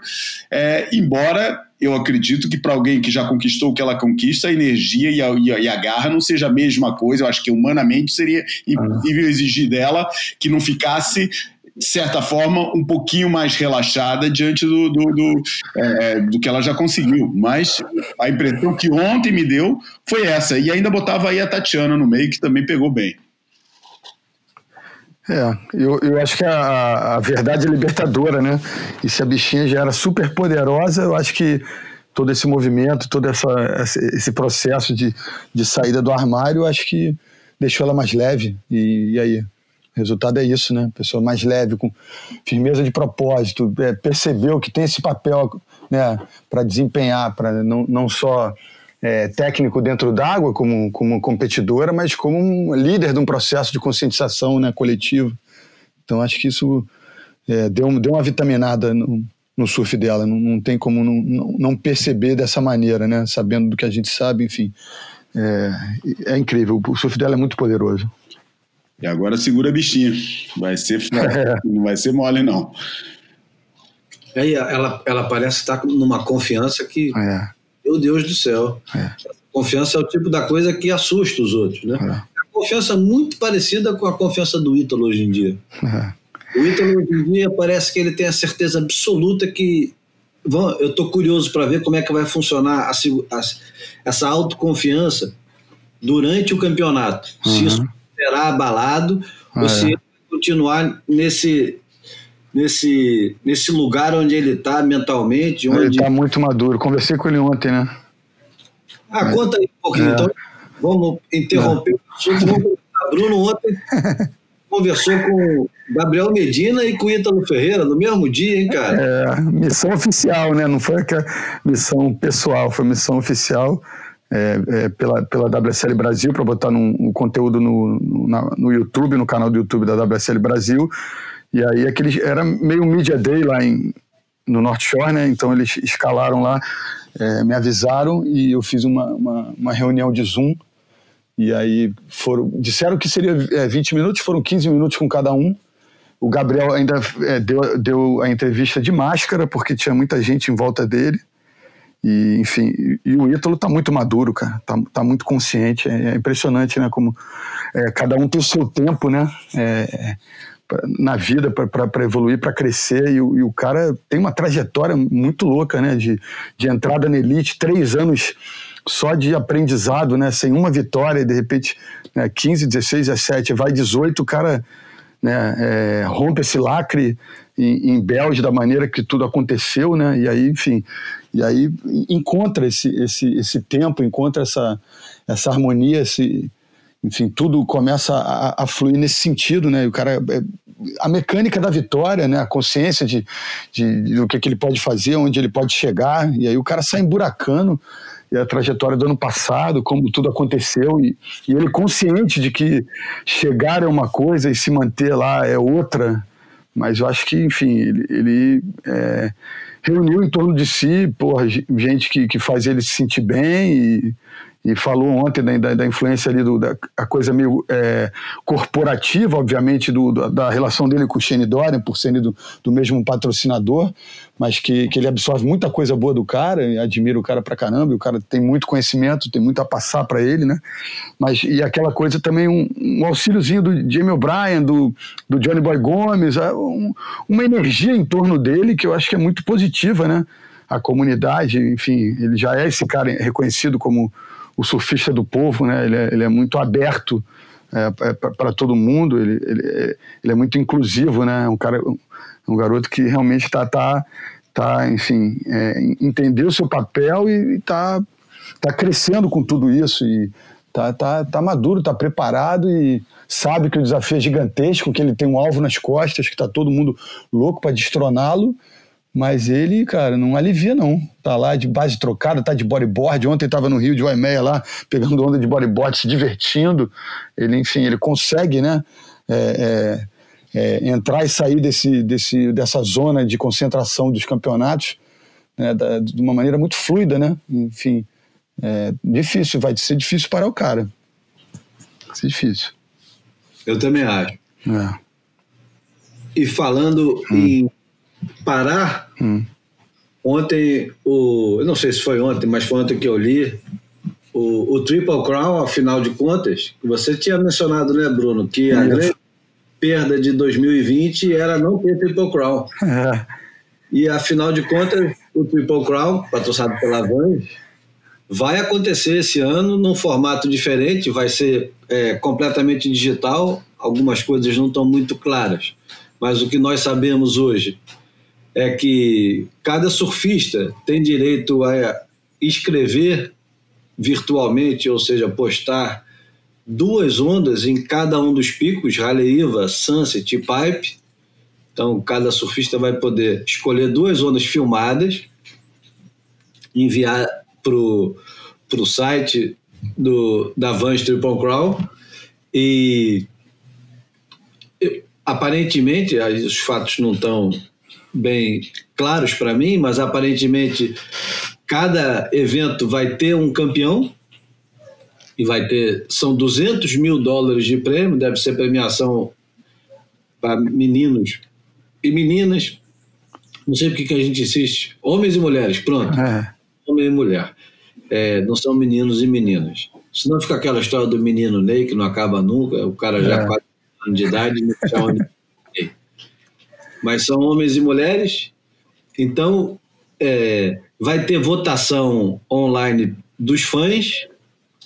É, embora eu acredito que para alguém que já conquistou o que ela conquista, a energia e a, e, a, e a, garra não seja a mesma coisa. Eu acho que humanamente seria impossível exigir dela que não ficasse de certa forma, um pouquinho mais relaxada diante do, do, do, é, do, que ela já conseguiu. Mas a impressão que ontem me deu foi essa. E ainda botava aí a Tatiana no meio, que também pegou bem. É, eu, eu acho que a, a verdade é libertadora, né? E se a bichinha já era super poderosa, eu acho que todo esse movimento, todo essa, esse processo de, de saída do armário, eu acho que deixou ela mais leve. E, e aí? O resultado é isso, né? Pessoa mais leve, com firmeza de propósito, é, percebeu que tem esse papel né, para desempenhar, para não, não só é, técnico dentro d'água, como, como competidora, mas como um líder de um processo de conscientização né, coletivo. Então, acho que isso é, deu, deu uma vitaminada no, no surf dela. Não, não tem como não, não, perceber dessa maneira, né? sabendo do que a gente sabe, enfim. É, é incrível. O surf dela é muito poderoso. E agora segura a bichinha. Vai ser, [laughs] é. não vai ser mole, não. Aí ela, ela parece estar numa confiança que é. Meu Deus do céu. É. Confiança é o tipo da coisa que assusta os outros, né? É. Confiança muito parecida com a confiança do Ítalo hoje em dia. É. O Ítalo hoje em dia parece que ele tem a certeza absoluta que eu estou curioso para ver como é que vai funcionar a, a, essa autoconfiança durante o campeonato. Uhum. Se isso será abalado ou se ele vai continuar nesse nesse, nesse lugar onde ele está mentalmente. Onde... Ele está muito maduro. Conversei com ele ontem, né? Ah, conta aí um pouquinho. É. Então, vamos interromper é. o Bruno ontem conversou com Gabriel Medina e com Ítalo Ferreira no mesmo dia, hein, cara? É, missão oficial, né? Não foi que missão pessoal, foi missão oficial. É, é, pela, pela WSL Brasil, para botar num, um conteúdo no, no, na, no YouTube, no canal do YouTube da WSL Brasil. E aí aqueles era meio media day lá em, no North Shore, né? Então eles escalaram lá, é, me avisaram e eu fiz uma, uma, uma, reunião de Zoom. E aí foram, disseram que seria é, 20 minutos, foram 15 minutos com cada um. O Gabriel ainda é, deu, deu a entrevista de máscara, porque tinha muita gente em volta dele. E, enfim, e, o Ítalo tá muito maduro, cara, tá, tá muito consciente, é, é impressionante, né, como é, cada um tem o seu tempo, né, é, na vida para evoluir, para crescer. E, e, o cara tem uma trajetória muito louca, né? De, de entrada na elite, três anos só de aprendizado, né? Sem uma vitória, e de repente né, 15, 16, 17, vai 18, o cara né, é, rompe esse lacre em, em Belge da maneira que tudo aconteceu, né? E aí, enfim, e aí encontra esse, esse, esse tempo, encontra essa, essa harmonia, esse enfim, tudo começa a, a, fluir nesse sentido, né? O cara, é, a mecânica da vitória, né? A consciência de, de, de, do que, que ele pode fazer, onde ele pode chegar, e aí o cara sai emburacando e a trajetória do ano passado, como tudo aconteceu, e, e ele consciente de que chegar é uma coisa e se manter lá é outra, mas eu acho que, enfim, ele, ele é, reuniu em torno de si, porra, gente que, que faz ele se sentir bem e e falou ontem da, da, da influência ali, do, da coisa meio é, corporativa, obviamente, do, da, relação dele com o Shane Dorian, por serem do, do mesmo patrocinador, mas que, que ele absorve muita coisa boa do cara, e admira o cara pra caramba, e o cara tem muito conhecimento, tem muito a passar para ele, né? Mas, e aquela coisa também, um, um auxíliozinho do Jamie O'Brien, do, do Johnny Boy Gomes, é, um, uma energia em torno dele que eu acho que é muito positiva, né? A comunidade, enfim, ele já é esse cara reconhecido como o surfista do povo, né? Ele é, ele é muito aberto é, é para todo mundo, ele, ele, é, ele, é muito inclusivo, né? Um cara, um garoto que realmente está tá, tá, enfim, é, entendeu o seu papel e está tá crescendo com tudo isso e tá, tá, tá maduro, tá preparado e sabe que o desafio é gigantesco, que ele tem um alvo nas costas, que está todo mundo louco para destroná-lo mas ele, cara, não alivia, não. Tá lá de base trocada, tá de bodyboard. Ontem tava no Rio de Uaimeia lá, pegando onda de bodyboard, se divertindo. Ele, enfim, ele consegue, né? É, é, é, entrar e sair desse, desse, dessa zona de concentração dos campeonatos né, da, de uma maneira muito fluida, né? Enfim, é difícil, vai ser difícil parar o cara. Vai ser difícil. Eu também acho. É. E falando hum. em parar, hum. ontem, o, eu não sei se foi ontem, mas foi ontem que eu li, o, o Triple Crown, afinal de contas, você tinha mencionado, né, Bruno, que a grande perda de 2020 era não ter Triple Crown. É. E afinal de contas, o Triple Crown, patrocinado pela Vans, vai acontecer esse ano num formato diferente, vai ser é, completamente digital. Algumas coisas não estão muito claras, mas o que nós sabemos hoje é que cada surfista tem direito a escrever virtualmente, ou seja, postar duas ondas em cada um dos picos, Haleiwa, Sunset e Pipe. Então, cada surfista vai poder escolher duas ondas filmadas, enviar para o site do, da Vans Triple Crown e aparentemente, os fatos não estão bem claros para mim, mas aparentemente cada evento vai ter um campeão e vai ter são 200 mil dólares de prêmio, deve ser premiação para meninos e meninas. Não sei porque que a gente insiste, homens e mulheres, pronto, é. homem e mulher, é, não são meninos e meninas. Senão fica aquela história do menino Ney que não acaba nunca, o cara já é. quase anos de idade não. Mas são homens e mulheres, então é, vai ter votação online dos fãs.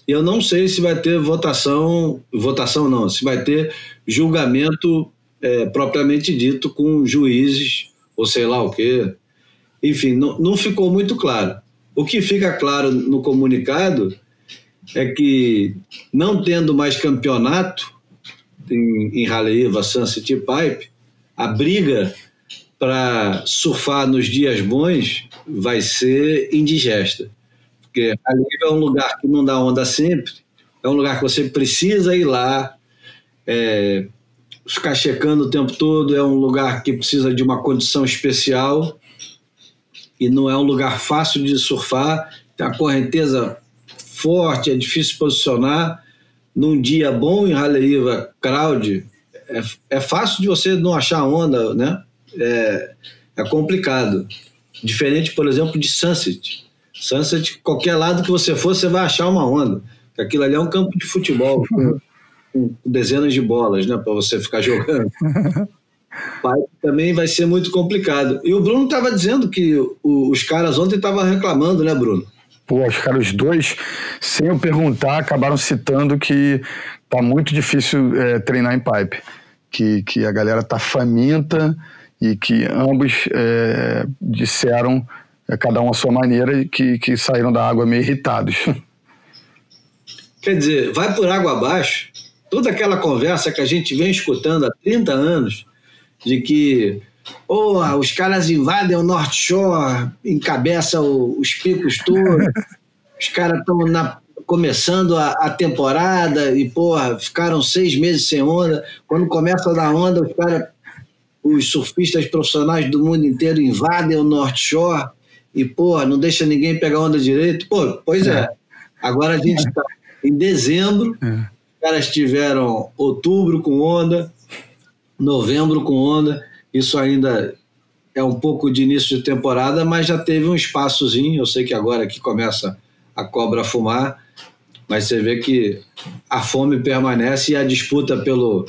E eu não sei se vai ter votação, votação não, se vai ter julgamento é, propriamente dito com juízes ou sei lá o quê. Enfim, não, não ficou muito claro. O que fica claro no comunicado é que, não tendo mais campeonato em, em Haleiwa, Sunset e Pipe, a briga para surfar nos dias bons vai ser indigesta. Porque ali é um lugar que não dá onda sempre, é um lugar que você precisa ir lá, é, ficar checando o tempo todo, é um lugar que precisa de uma condição especial e não é um lugar fácil de surfar, tem a correnteza forte, é difícil posicionar. Num dia bom em Haleiwa Crowd, é, é fácil de você não achar onda, né? é, é complicado. Diferente, por exemplo, de Sunset. Sunset, qualquer lado que você for, você vai achar uma onda. Aquilo ali é um campo de futebol com, dezenas de bolas, né, para você ficar jogando. [laughs] Pai também vai ser muito complicado. E o Bruno estava dizendo que os caras ontem estavam reclamando, né, Bruno? Pô, os caras dois, sem eu perguntar, acabaram citando que tá muito difícil é, treinar em pipe. Que, que a galera tá faminta e que ambos é, disseram, é, cada um à sua maneira, que, que saíram da água meio irritados. [laughs] Quer dizer, vai por água abaixo toda aquela conversa que a gente vem escutando há 30 anos de que oh, os caras invadem o North Shore, encabeçam os picos todos, [laughs] os caras estão começando a, a, temporada e, porra, ficaram seis meses sem onda. Quando começa a dar onda, os caras os surfistas profissionais do mundo inteiro invadem o North Shore e, pô, não deixa ninguém pegar onda direito. Pô, pois é. é. Agora a gente está em dezembro, é. os caras tiveram outubro com onda, novembro com onda, isso ainda é um pouco de início de temporada, mas já teve um espaçozinho. Eu sei que agora que começa a cobra a fumar, mas você vê que a fome permanece e a disputa pelo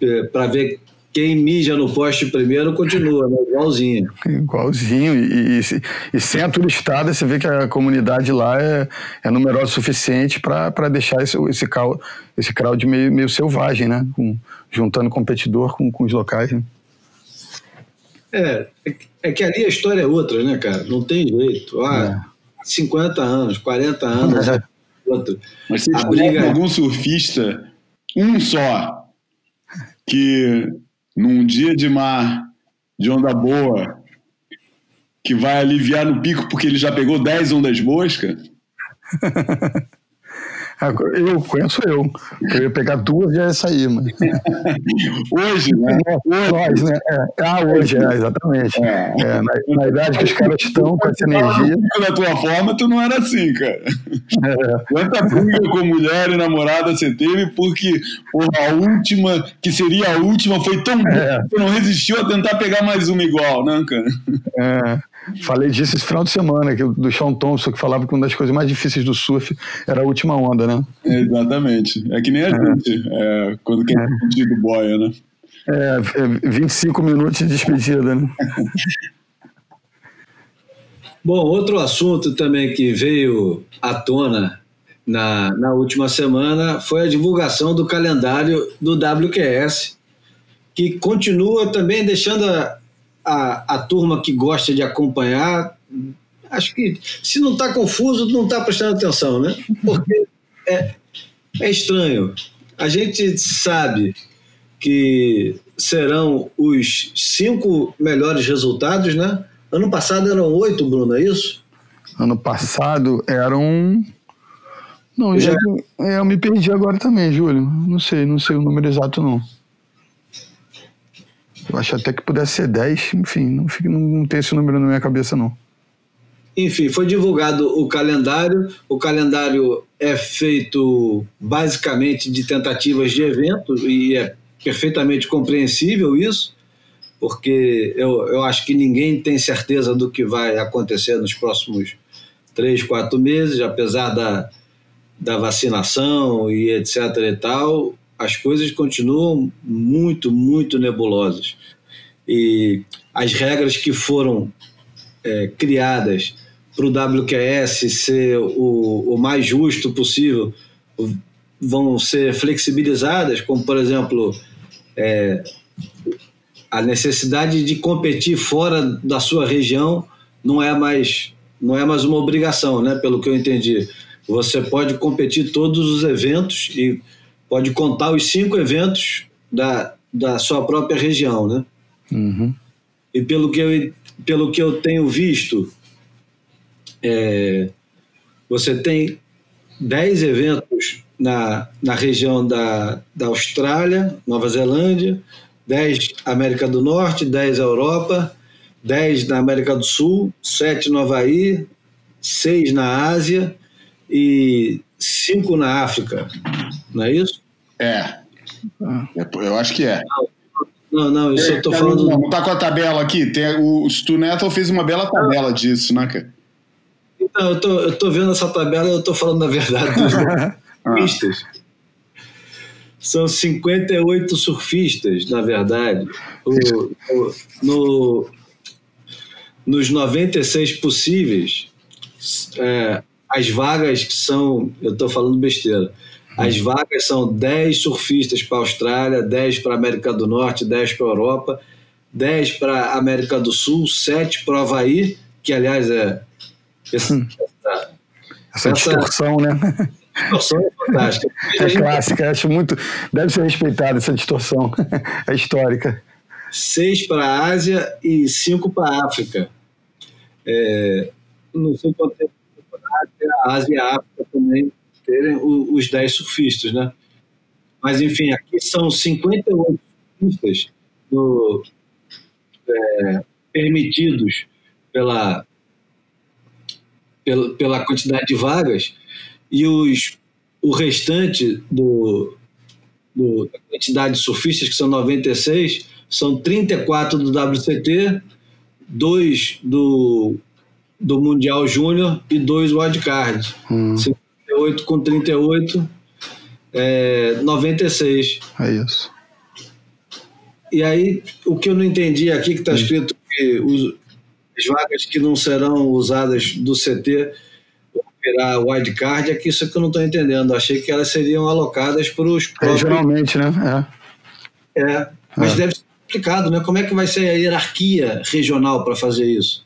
eh, para ver quem mija no poste primeiro continua, né? igualzinho. Igualzinho. E, e, e, sem a turistada, você vê que a comunidade lá é, é numerosa o suficiente para deixar esse, esse, crowd, esse crowd meio, meio selvagem, né? Com, juntando competidor com, com os locais. Né? É, é que ali a história é outra, né, cara? Não tem jeito. Ah, é. 50 anos, 40 anos, [laughs] é outro. Mas você a briga... algum surfista, um só, que num dia de mar, de onda boa, que vai aliviar no pico porque ele já pegou 10 ondas boas, cara? [laughs] Eu conheço eu. Eu ia pegar duas e ia sair, mano. [laughs] Hoje, né? Nós, né? É. Ah, hoje, é, exatamente. É. É, na, na, idade que os caras estão com essa energia. Da tua forma, tu não era assim, cara. É. Quanta briga com mulher e namorada você teve porque porra, a última, que seria a última, foi tão boa é. que você não resistiu a tentar pegar mais uma igual, né, cara? É. Falei disso esse final de semana, que, do Sean Thompson, que falava que uma das coisas mais difíceis do surf era a última onda, né? É, exatamente. É que nem a é. gente, é, quando quer é. do boia, né? É, 25 é, minutos de despedida, né? Bom, outro assunto também que veio à tona na, na última semana foi a divulgação do calendário do WQS, que continua também deixando a, a, a turma que gosta de acompanhar, acho que se não está confuso, não está prestando atenção, né? Porque é, é estranho. A gente sabe que serão os cinco melhores resultados, né? Ano passado eram oito, Bruno, é isso? Ano passado eram. Não, Já... eu, é, eu me perdi agora também, Júlio. Não sei, não sei o número exato, não. Eu acho até que pudesse ser 10, enfim, não, não, não tem esse número na minha cabeça, não. Enfim, foi divulgado o calendário. O calendário é feito basicamente de tentativas de eventos e é perfeitamente compreensível isso, porque eu, eu acho que ninguém tem certeza do que vai acontecer nos próximos três, quatro meses, apesar da, da vacinação e etc e tal as coisas continuam muito, muito nebulosas. E as regras que foram é, criadas para o WQS ser o, o mais justo possível vão ser flexibilizadas, como, por exemplo, é, a necessidade de competir fora da sua região não é mais não é mais uma obrigação, né? Pelo que eu entendi, você pode competir todos os eventos e pode contar os cinco eventos da, da sua própria região, né? Uhum. E pelo que eu, pelo que eu tenho visto, é, você tem dez eventos na, na região da, da Austrália, Nova Zelândia, dez América do Norte, dez Europa, dez na América do Sul, sete no Havaí, seis na Ásia e cinco na África não é isso? É. Ah. Eu acho que é. Não, não, isso é, eu tô falando. Não, tá com a tabela aqui. Tem, o Stu Neto fez uma bela tabela disso, né, cara? Então, eu tô, eu tô vendo essa tabela e eu tô falando a verdade [laughs] dos surfistas. São 58 surfistas, na verdade. O, o, no, nos 96 possíveis, é, as vagas que são. Eu estou falando besteira. As vagas são 10 surfistas para a Austrália, 10 para a América do Norte, 10 para a Europa, 10 para a América do Sul, 7 para o Havaí, que aliás é. Essa, hum. essa, essa distorção, né? Distorção é fantástica. [laughs] É clássica, acho muito. Deve ser respeitada essa distorção. [laughs] É histórica. 6 para a Ásia e 5 para a África. É, não sei quanto tempo Ásia e África também terem os 10 surfistas, né? Mas, enfim, aqui são 58 surfistas do, é, permitidos pela, pela, pela quantidade de vagas e os, o restante do, do, da quantidade de surfistas, que são 96, são 34 do WCT, dois do, do Mundial Júnior e dois wildcards. Hum. 38 com 38, é, 96. É isso. E aí, o que eu não entendi aqui, que está escrito que os, as vagas que não serão usadas do CT virar wildcard, é que isso é que eu não estou entendendo. Achei que elas seriam alocadas para os próprios... Regionalmente, né? É, é mas é. deve ser complicado, né? Como é que vai ser a hierarquia regional para fazer isso?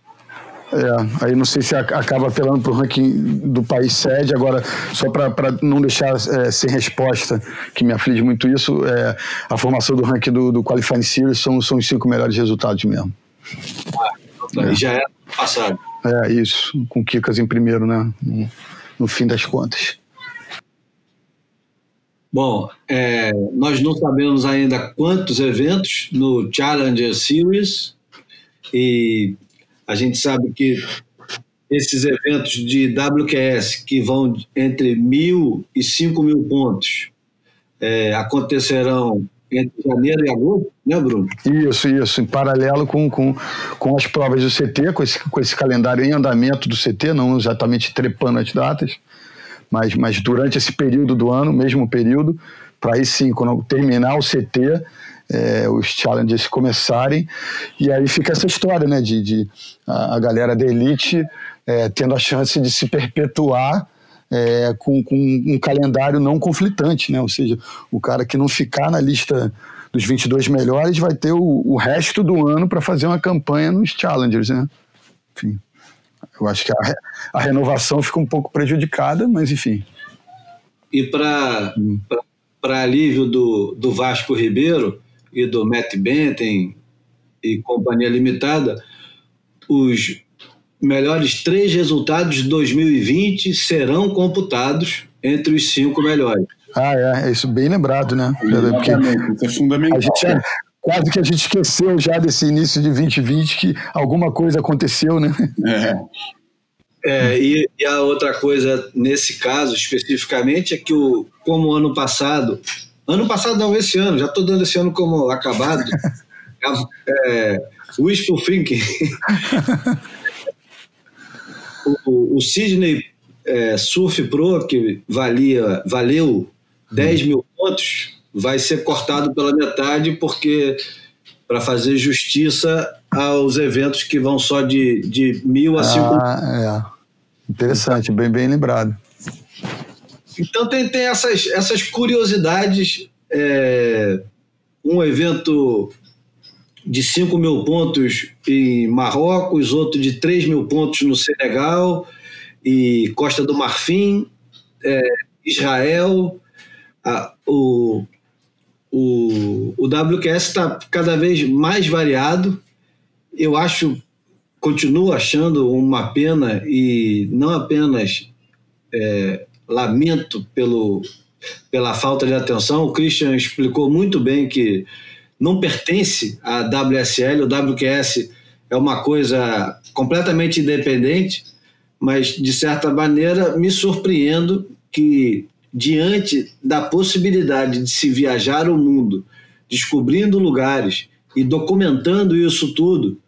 É, aí não sei se acaba apelando para o ranking do país sede. Agora, só para não deixar é, sem resposta, que me aflige muito isso, é, a formação do ranking do, do Qualifying Series são, são os cinco melhores resultados mesmo. Ah, é. já é passado. É, isso, com Kikas em primeiro, né? No, no fim das contas. Bom, é, nós não sabemos ainda quantos eventos no Challenger Series e a gente sabe que esses eventos de WQS que vão entre mil e cinco mil pontos é, acontecerão entre janeiro e agosto, né, Bruno? Isso, isso, em paralelo com, com, com as provas do CT, com esse, com esse calendário em andamento do CT, não exatamente trepando as datas, mas, mas durante esse período do ano, mesmo período, para aí sim, quando terminar o CT, é, os challenges começarem, e aí fica essa história, né, de, de a, a galera da elite é, tendo a chance de se perpetuar é, com, com, um calendário não conflitante, né? Ou seja, o cara que não ficar na lista dos 22 melhores vai ter o, o resto do ano para fazer uma campanha nos Challengers, né? Enfim, eu acho que a, a renovação fica um pouco prejudicada, mas enfim. E para hum. alívio do, do Vasco Ribeiro e do Matt Benton e Companhia Limitada, os melhores três resultados de 2020 serão computados entre os cinco melhores. Ah, é, é isso bem lembrado, né? Porque isso é fundamental. A gente, é, quase que a gente esqueceu já desse início de 2020 que alguma coisa aconteceu, né? É. É, e, e, a outra coisa nesse caso especificamente é que o, como ano passado, ano passado não, esse ano, já estou dando esse ano como acabado, [laughs] é, wishful thinking. [laughs] o, o Sydney é, Surf Pro, que valia, valeu 10 mil pontos, vai ser cortado pela metade, porque para fazer justiça aos eventos que vão só de, de mil a cinco ah, É. Interessante, bem, bem lembrado. Então tem, tem essas, essas curiosidades. É, um evento de 5 mil pontos em Marrocos, outro de 3 mil pontos no Senegal e Costa do Marfim, é, Israel. A, o, o, o WQS está cada vez mais variado. Eu acho, continuo achando uma pena e não apenas é, lamento pelo, pela falta de atenção. O Christian explicou muito bem que não pertence à WSL, o WQS é uma coisa completamente independente, mas de certa maneira me surpreendo que diante da possibilidade de se viajar o mundo, descobrindo lugares e documentando isso tudo,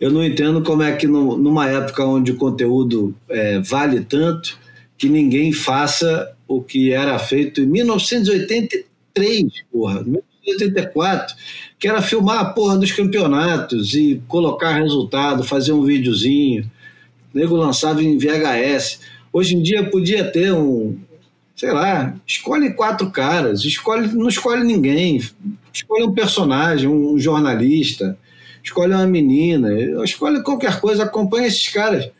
eu não entendo como é que no, numa época onde o conteúdo é, vale tanto, que ninguém faça o que era feito em 1983, porra, 1984, que era filmar a porra dos campeonatos e colocar resultado, fazer um videozinho. O nego lançava em VHS. Hoje em dia podia ter um, sei lá, escolhe quatro caras, escolhe, não escolhe ninguém, escolhe um personagem, um jornalista, escolhe uma menina, escolhe qualquer coisa, acompanha esses caras.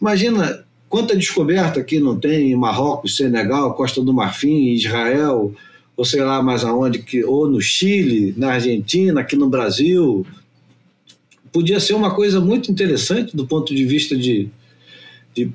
Imagina quanta descoberta que não tem em Marrocos, Senegal, Costa do Marfim, Israel, ou sei lá mais aonde, que, ou no Chile, na Argentina, aqui no Brasil. Podia ser uma coisa muito interessante do ponto de vista de, de,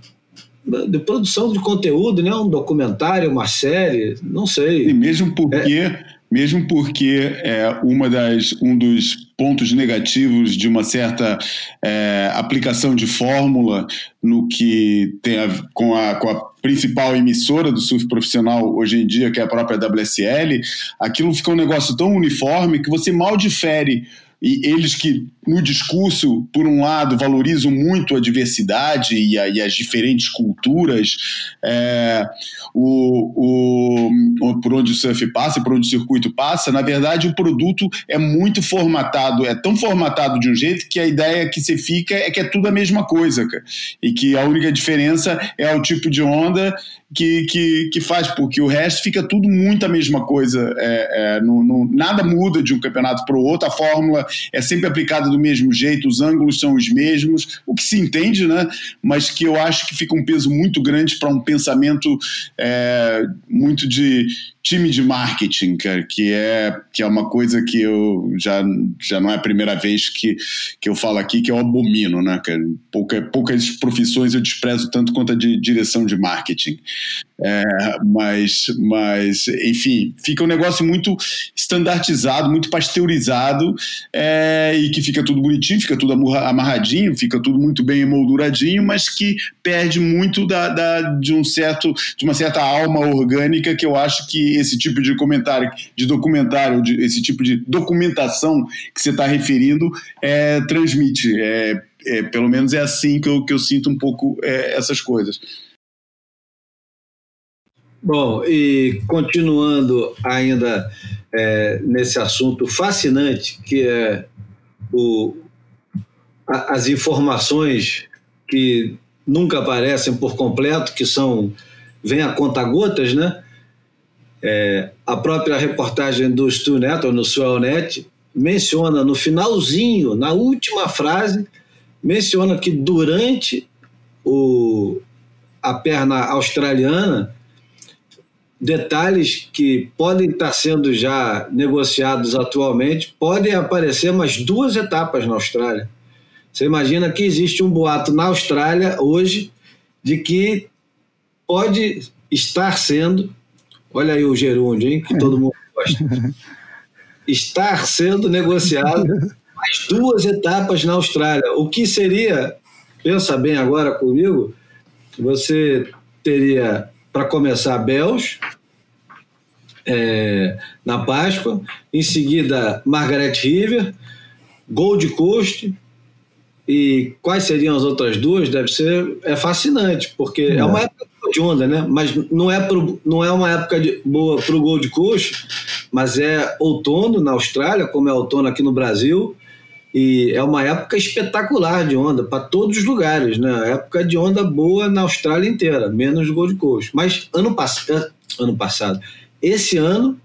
de produção de conteúdo, né? um documentário, uma série, não sei. E mesmo porque, é, mesmo porque é uma das, um dos pontos negativos de uma certa é, aplicação de fórmula no que tem a, com, a, com a principal emissora do surf profissional hoje em dia, que é a própria WSL, aquilo fica um negócio tão uniforme que você mal difere e eles que no discurso, por um lado, valorizam muito a diversidade e, a, e as diferentes culturas, é, o, o, por onde o surf passa, por onde o circuito passa, na verdade o produto é muito formatado, é tão formatado de um jeito que a ideia que você fica é que é tudo a mesma coisa, cara. e que a única diferença é o tipo de onda que, que, que faz, porque o resto fica tudo muito a mesma coisa, é, é, não, não, nada muda de um campeonato para o outro, a fórmula é sempre aplicada do mesmo jeito, os ângulos são os mesmos, o que se entende, né? Mas que eu acho que fica um peso muito grande para um pensamento é, muito de time de marketing, cara, que é, que é uma coisa que eu já, já não é a primeira vez que, que eu falo aqui, que eu abomino, né, cara? Pouca, poucas profissões eu desprezo tanto quanto a de direção de marketing. É, mas, mas, enfim, fica um negócio muito estandartizado, muito pasteurizado é, e que fica tudo bonitinho, fica tudo amarradinho, fica tudo muito bem emolduradinho, mas que perde muito da, da, de um certo, de uma certa alma orgânica que eu acho que esse tipo de comentário, de documentário, de, esse tipo de documentação que você está referindo é, transmite. É, é, pelo menos é assim que eu, que eu sinto um pouco é, essas coisas. Bom, e continuando ainda é, nesse assunto fascinante que é o, a, as informações que nunca aparecem por completo, que são vem a conta-gotas, né? É, a própria reportagem do Stu Neto no Suelnet menciona no finalzinho, na última frase, menciona que durante o, a perna australiana detalhes que podem estar sendo já negociados atualmente, podem aparecer mais duas etapas na Austrália. Você imagina que existe um boato na Austrália hoje de que pode estar sendo, olha aí o gerúndio, hein, que todo mundo gosta, [laughs] estar sendo negociado mais duas etapas na Austrália. O que seria, pensa bem agora comigo, você teria para começar Bells, é, na Páscoa, em seguida Margaret River, Gold Coast, e quais seriam as outras duas? Deve ser é fascinante, porque é, é uma época de onda, né? Mas não é, pro, não é uma época de, boa para o Gold Coast, mas é outono na Austrália, como é outono aqui no Brasil. E é uma época espetacular de onda para todos os lugares, né? Época de onda boa na Austrália inteira, menos Gold Coast. Mas ano, pass ano passado, esse ano,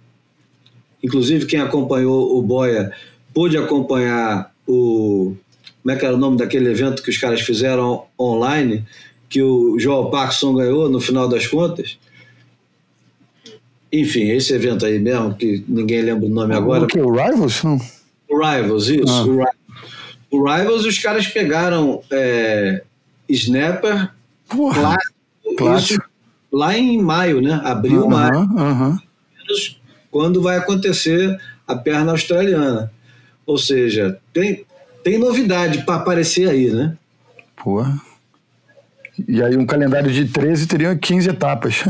inclusive quem acompanhou o Boia pôde acompanhar o. Como é que era o nome daquele evento que os caras fizeram online, que o João Parkinson ganhou no final das contas? Enfim, esse evento aí mesmo, que ninguém lembra o nome agora. O que? O Rivals? Não. O Rivals, isso. Ah. O Rivals os caras pegaram é, Snapper clássico, lá em maio, né? Abril, uhum, maio. Uhum. Quando vai acontecer a perna australiana. Ou seja, tem, tem novidade para aparecer aí, né? Pô. E aí um calendário de 13 teria 15 etapas.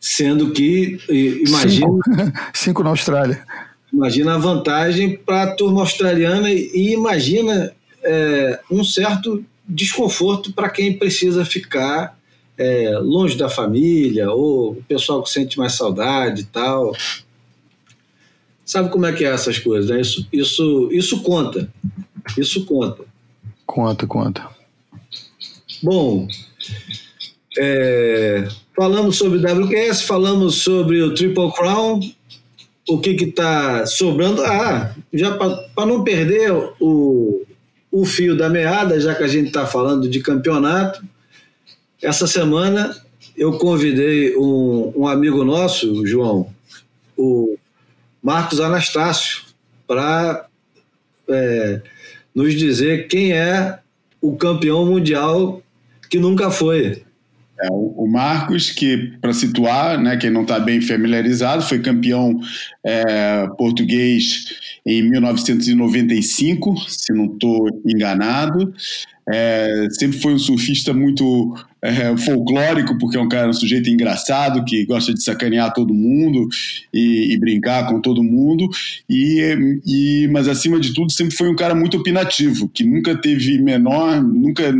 Sendo que, imagina. Cinco, [laughs] Cinco na Austrália. Imagina a vantagem para a turma australiana e imagina é, um certo desconforto para quem precisa ficar é, longe da família ou o pessoal que sente mais saudade e tal. Sabe como é que é essas coisas? Né? Isso, isso, isso conta. Isso conta. Conta, conta. Bom, é, falamos sobre WQS, falamos sobre o Triple Crown, o que está sobrando. Ah, já para não perder o, o fio da meada, já que a gente está falando de campeonato, essa semana eu convidei um, um amigo nosso, João, o Marcos Anastácio, para é, nos dizer quem é o campeão mundial que nunca foi. É, o Marcos, que, para situar, né, quem não está bem familiarizado, foi campeão é, português em 1995, se não estou enganado. É, sempre foi um surfista muito é, folclórico, porque é um cara, um sujeito engraçado, que gosta de sacanear todo mundo e, e brincar com todo mundo, e, e, mas acima de tudo sempre foi um cara muito opinativo, que nunca teve menor, nunca,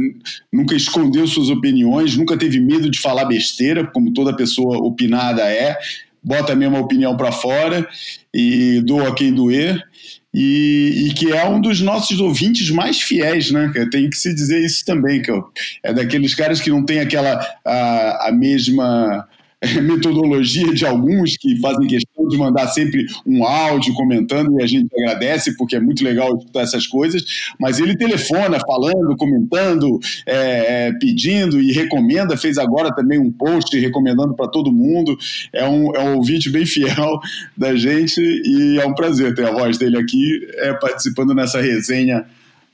nunca escondeu suas opiniões, nunca teve medo de falar besteira, como toda pessoa opinada é, bota a mesma opinião para fora e doa quem doer e, e, que é um dos nossos ouvintes mais fiéis, né? Tem que se dizer isso também, que é daqueles caras que não tem aquela a, a mesma metodologia de alguns que fazem questão de mandar sempre um áudio comentando e a gente agradece porque é muito legal escutar essas coisas, mas ele telefona falando, comentando, é, é pedindo e recomenda, fez agora também um post recomendando para todo mundo, é um, é um ouvinte bem fiel da gente e é um prazer ter a voz dele aqui é, participando nessa resenha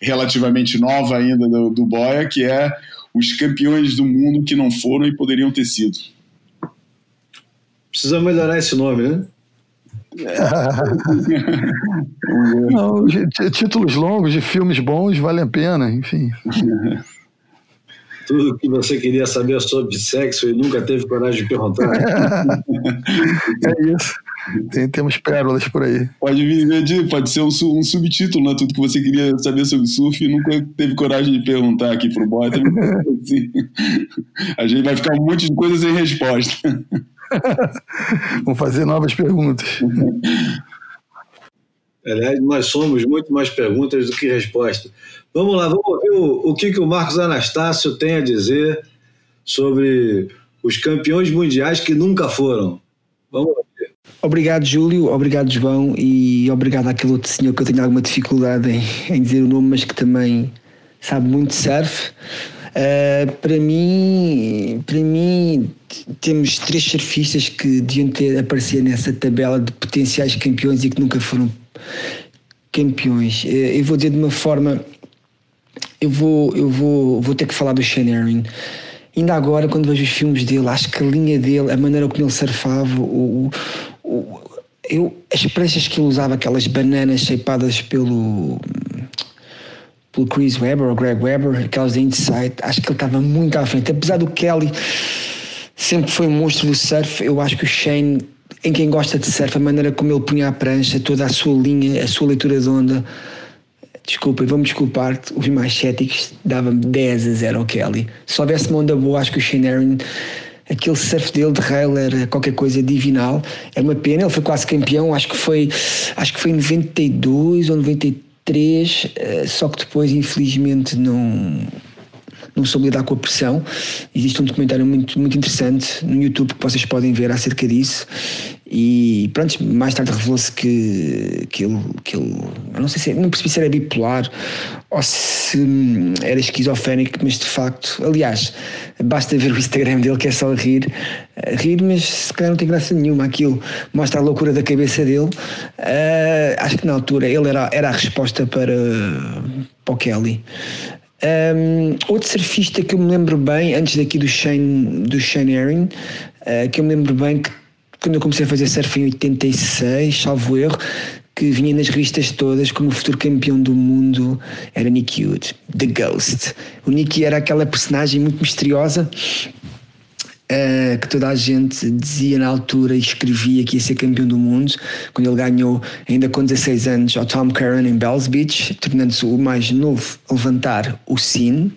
relativamente nova ainda do, do Boia, que é os campeões do mundo que não foram e poderiam ter sido. Precisa melhorar esse nome, né? Não, [laughs] títulos longos de filmes bons valem a pena, enfim. [laughs] Tudo que você queria saber sobre sexo e nunca teve coragem de perguntar. [laughs] é isso. Tem, temos pérolas por aí. Pode vir, pode ser um, um, subtítulo, né? Tudo que você queria saber sobre surf e nunca teve coragem de perguntar aqui pro boy. Assim. A gente vai ficar um monte de coisas sem resposta. [laughs] Vamos fazer novas perguntas. Aliás, nós somos muito mais perguntas do que respostas. Vamos lá, vamos ouvir o, o que, que o Marcos Anastácio tem a dizer sobre os campeões mundiais que nunca foram. Vamos ouvir. Obrigado, Júlio. Obrigado, João. E obrigado àquele outro senhor que eu tenho alguma dificuldade em, em dizer o nome, mas que também sabe muito de surf. Uh, para mim, para mim temos três surfistas que deviam ter aparecer nessa tabela de potenciais campeões e que nunca foram campeões. Uh, eu vou dizer de uma forma, eu vou, eu vou, vou ter que falar do Shane Aaron. Ainda agora, quando vejo os filmes dele, acho que a linha dele, a maneira como ele surfava, o, o, eu, as pranchas que ele usava, aquelas bananas shapeadas pelo pelo Chris Webber ou Greg Webber, aquelas da Insight, acho que ele estava muito à frente. Apesar do Kelly sempre foi um monstro do surf, eu acho que o Shane, em quem gosta de surf, a maneira como ele punha a prancha, toda a sua linha, a sua leitura de onda, desculpem, vou-me desculpar, os mais céticos, dava-me 10 a 0 ao Kelly. Se houvesse uma onda boa, acho que o Shane Aaron aquele surf dele de rail era qualquer coisa divinal. É uma pena, ele foi quase campeão, acho que foi, acho que foi em 92 ou 93 três, eh, só que depois, infelizmente, não, não soube lidar com a pressão. Existe um documentário muito, muito interessante no YouTube que vocês podem ver acerca disso. E pronto, mais tarde revelou-se que, que, ele, que ele. Não sei se. Não percebi se era bipolar ou se hum, era esquizofrénico, mas de facto. Aliás, basta ver o Instagram dele que é só rir. Eh, rir, mas se calhar não tem graça nenhuma. Aquilo mostra a loucura da cabeça dele. Uh, acho que na altura ele era, era a resposta para, para o Kelly. Um, outro surfista que eu me lembro bem, antes daqui do Shane, do Shane Aaron, uh, que eu me lembro bem que quando eu comecei a fazer surf em 86, salvo erro, que vinha nas revistas todas como futuro campeão do mundo era Nick Wood, The Ghost. O Nicky era aquela personagem muito misteriosa uh, que toda a gente dizia na altura e escrevia que ia ser campeão do mundo, quando ele ganhou, ainda com 16 anos, ao Tom Curran em Bells Beach, tornando-se o mais novo a levantar o SIN,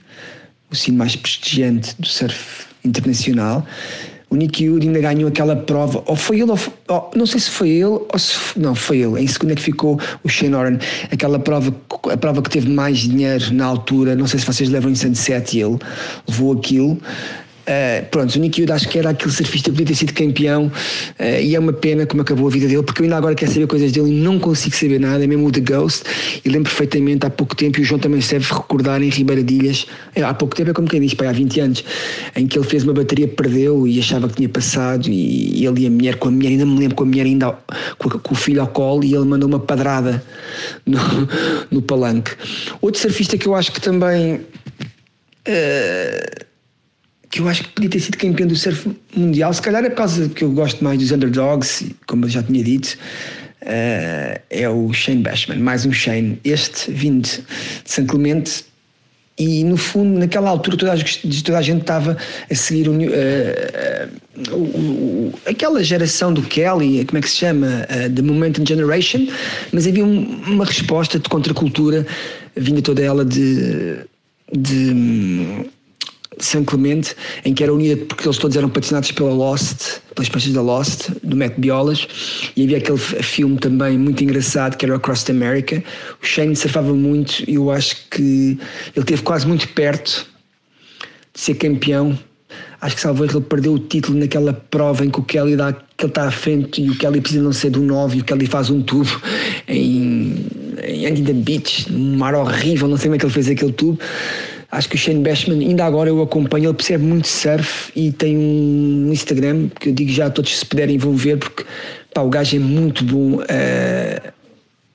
o SIN mais prestigiante do surf internacional. O Nick Yuri ainda ganhou aquela prova, ou foi ele, ou, ou, não sei se foi ele, ou se, não, foi ele. Em segundo é que ficou o Shane Oren, aquela prova, a prova que teve mais dinheiro na altura. Não sei se vocês lembram em Sunset, ele levou aquilo. Uh, pronto, o Nick Yuda acho que era aquele surfista que podia ter sido campeão uh, e é uma pena como acabou a vida dele, porque eu ainda agora quero saber coisas dele e não consigo saber nada, mesmo o The Ghost, e lembro perfeitamente há pouco tempo, e o João também se deve recordar em Ribeiradilhas, é, há pouco tempo é como quem diz, pai, há 20 anos, em que ele fez uma bateria, perdeu e achava que tinha passado, e ele e a mulher, com a mulher, ainda me lembro, com a mulher ainda com, com, o filho ao colo, e ele mandou uma padrada [laughs] no, no palanque. Outro surfista que eu acho que também. Uh, que eu acho que podia ter sido campeão do surf mundial, se calhar é por causa que eu gosto mais dos underdogs, como eu já tinha dito, uh, é o Shane Bashman, mais um Shane, este vindo de São Clemente, e no fundo, naquela altura, toda a, toda a gente estava a seguir o, uh, uh, aquela geração do Kelly, como é que se chama? Uh, The Momentum Generation, mas havia um, uma resposta de contracultura, vinda toda ela de. de São Clemente, em que era unida porque eles todos eram patrocinados pela Lost, pelas pastas da Lost, do Matt Biolas, e havia aquele filme também muito engraçado que era Across the America. O Shane surfava muito e eu acho que ele esteve quase muito perto de ser campeão, acho que salvo ele perdeu o título naquela prova em que o Kelly dá que ele está à frente e o Kelly precisa não ser do 9 e o Kelly faz um tubo em, em Andy Beach, um mar horrível, não sei como é que ele fez aquele tubo. Acho que o Shane Bashman, ainda agora eu acompanho, ele percebe muito surf e tem um Instagram que eu digo já a todos se puderem vão ver porque pá, o gajo é muito bom. Uh,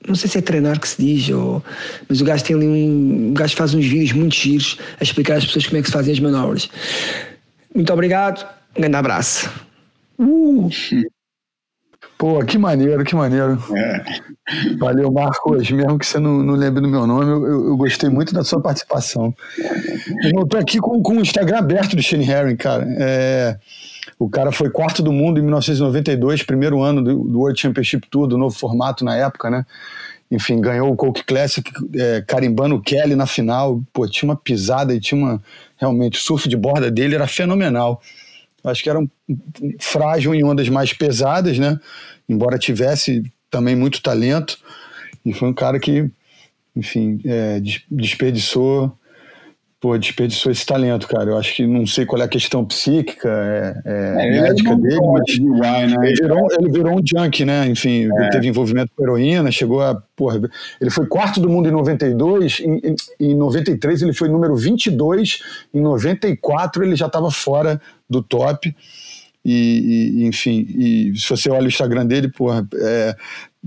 não sei se é treinar que se diz, ou, mas o gajo tem ali um. O gajo faz uns vídeos muito giros a explicar às pessoas como é que se fazem as manobras. Muito obrigado, um grande abraço. Uh! Pô, que maneiro, que maneiro. É. Valeu, Marcos. Mesmo que você não, não lembre do meu nome, eu, eu, gostei muito da sua participação. Eu tô aqui com, com o Instagram aberto do Shane Herring, cara. É, o cara foi quarto do mundo em 1992, primeiro ano do, do World Championship Tour, do novo formato na época, né? Enfim, ganhou o Coke Classic, é, carimbando o Kelly na final. Pô, tinha uma pisada e tinha uma. Realmente, o surf de borda dele era fenomenal. Acho que era um, um, frágil em ondas mais pesadas, né? embora tivesse também muito talento, e foi um cara que, enfim, é, desperdiçou, pô, desperdiçou esse talento, cara. Eu acho que não sei qual é a questão psíquica, é, é, é médica dele, mas né? ele, virou, ele virou um junk, né? Enfim, é. teve envolvimento com heroína, chegou a. Porra, ele foi quarto do mundo em 92, em, em 93 ele foi número 22, em 94 ele já estava fora do top. E, e, enfim, e se você olha o Instagram dele, porra, é,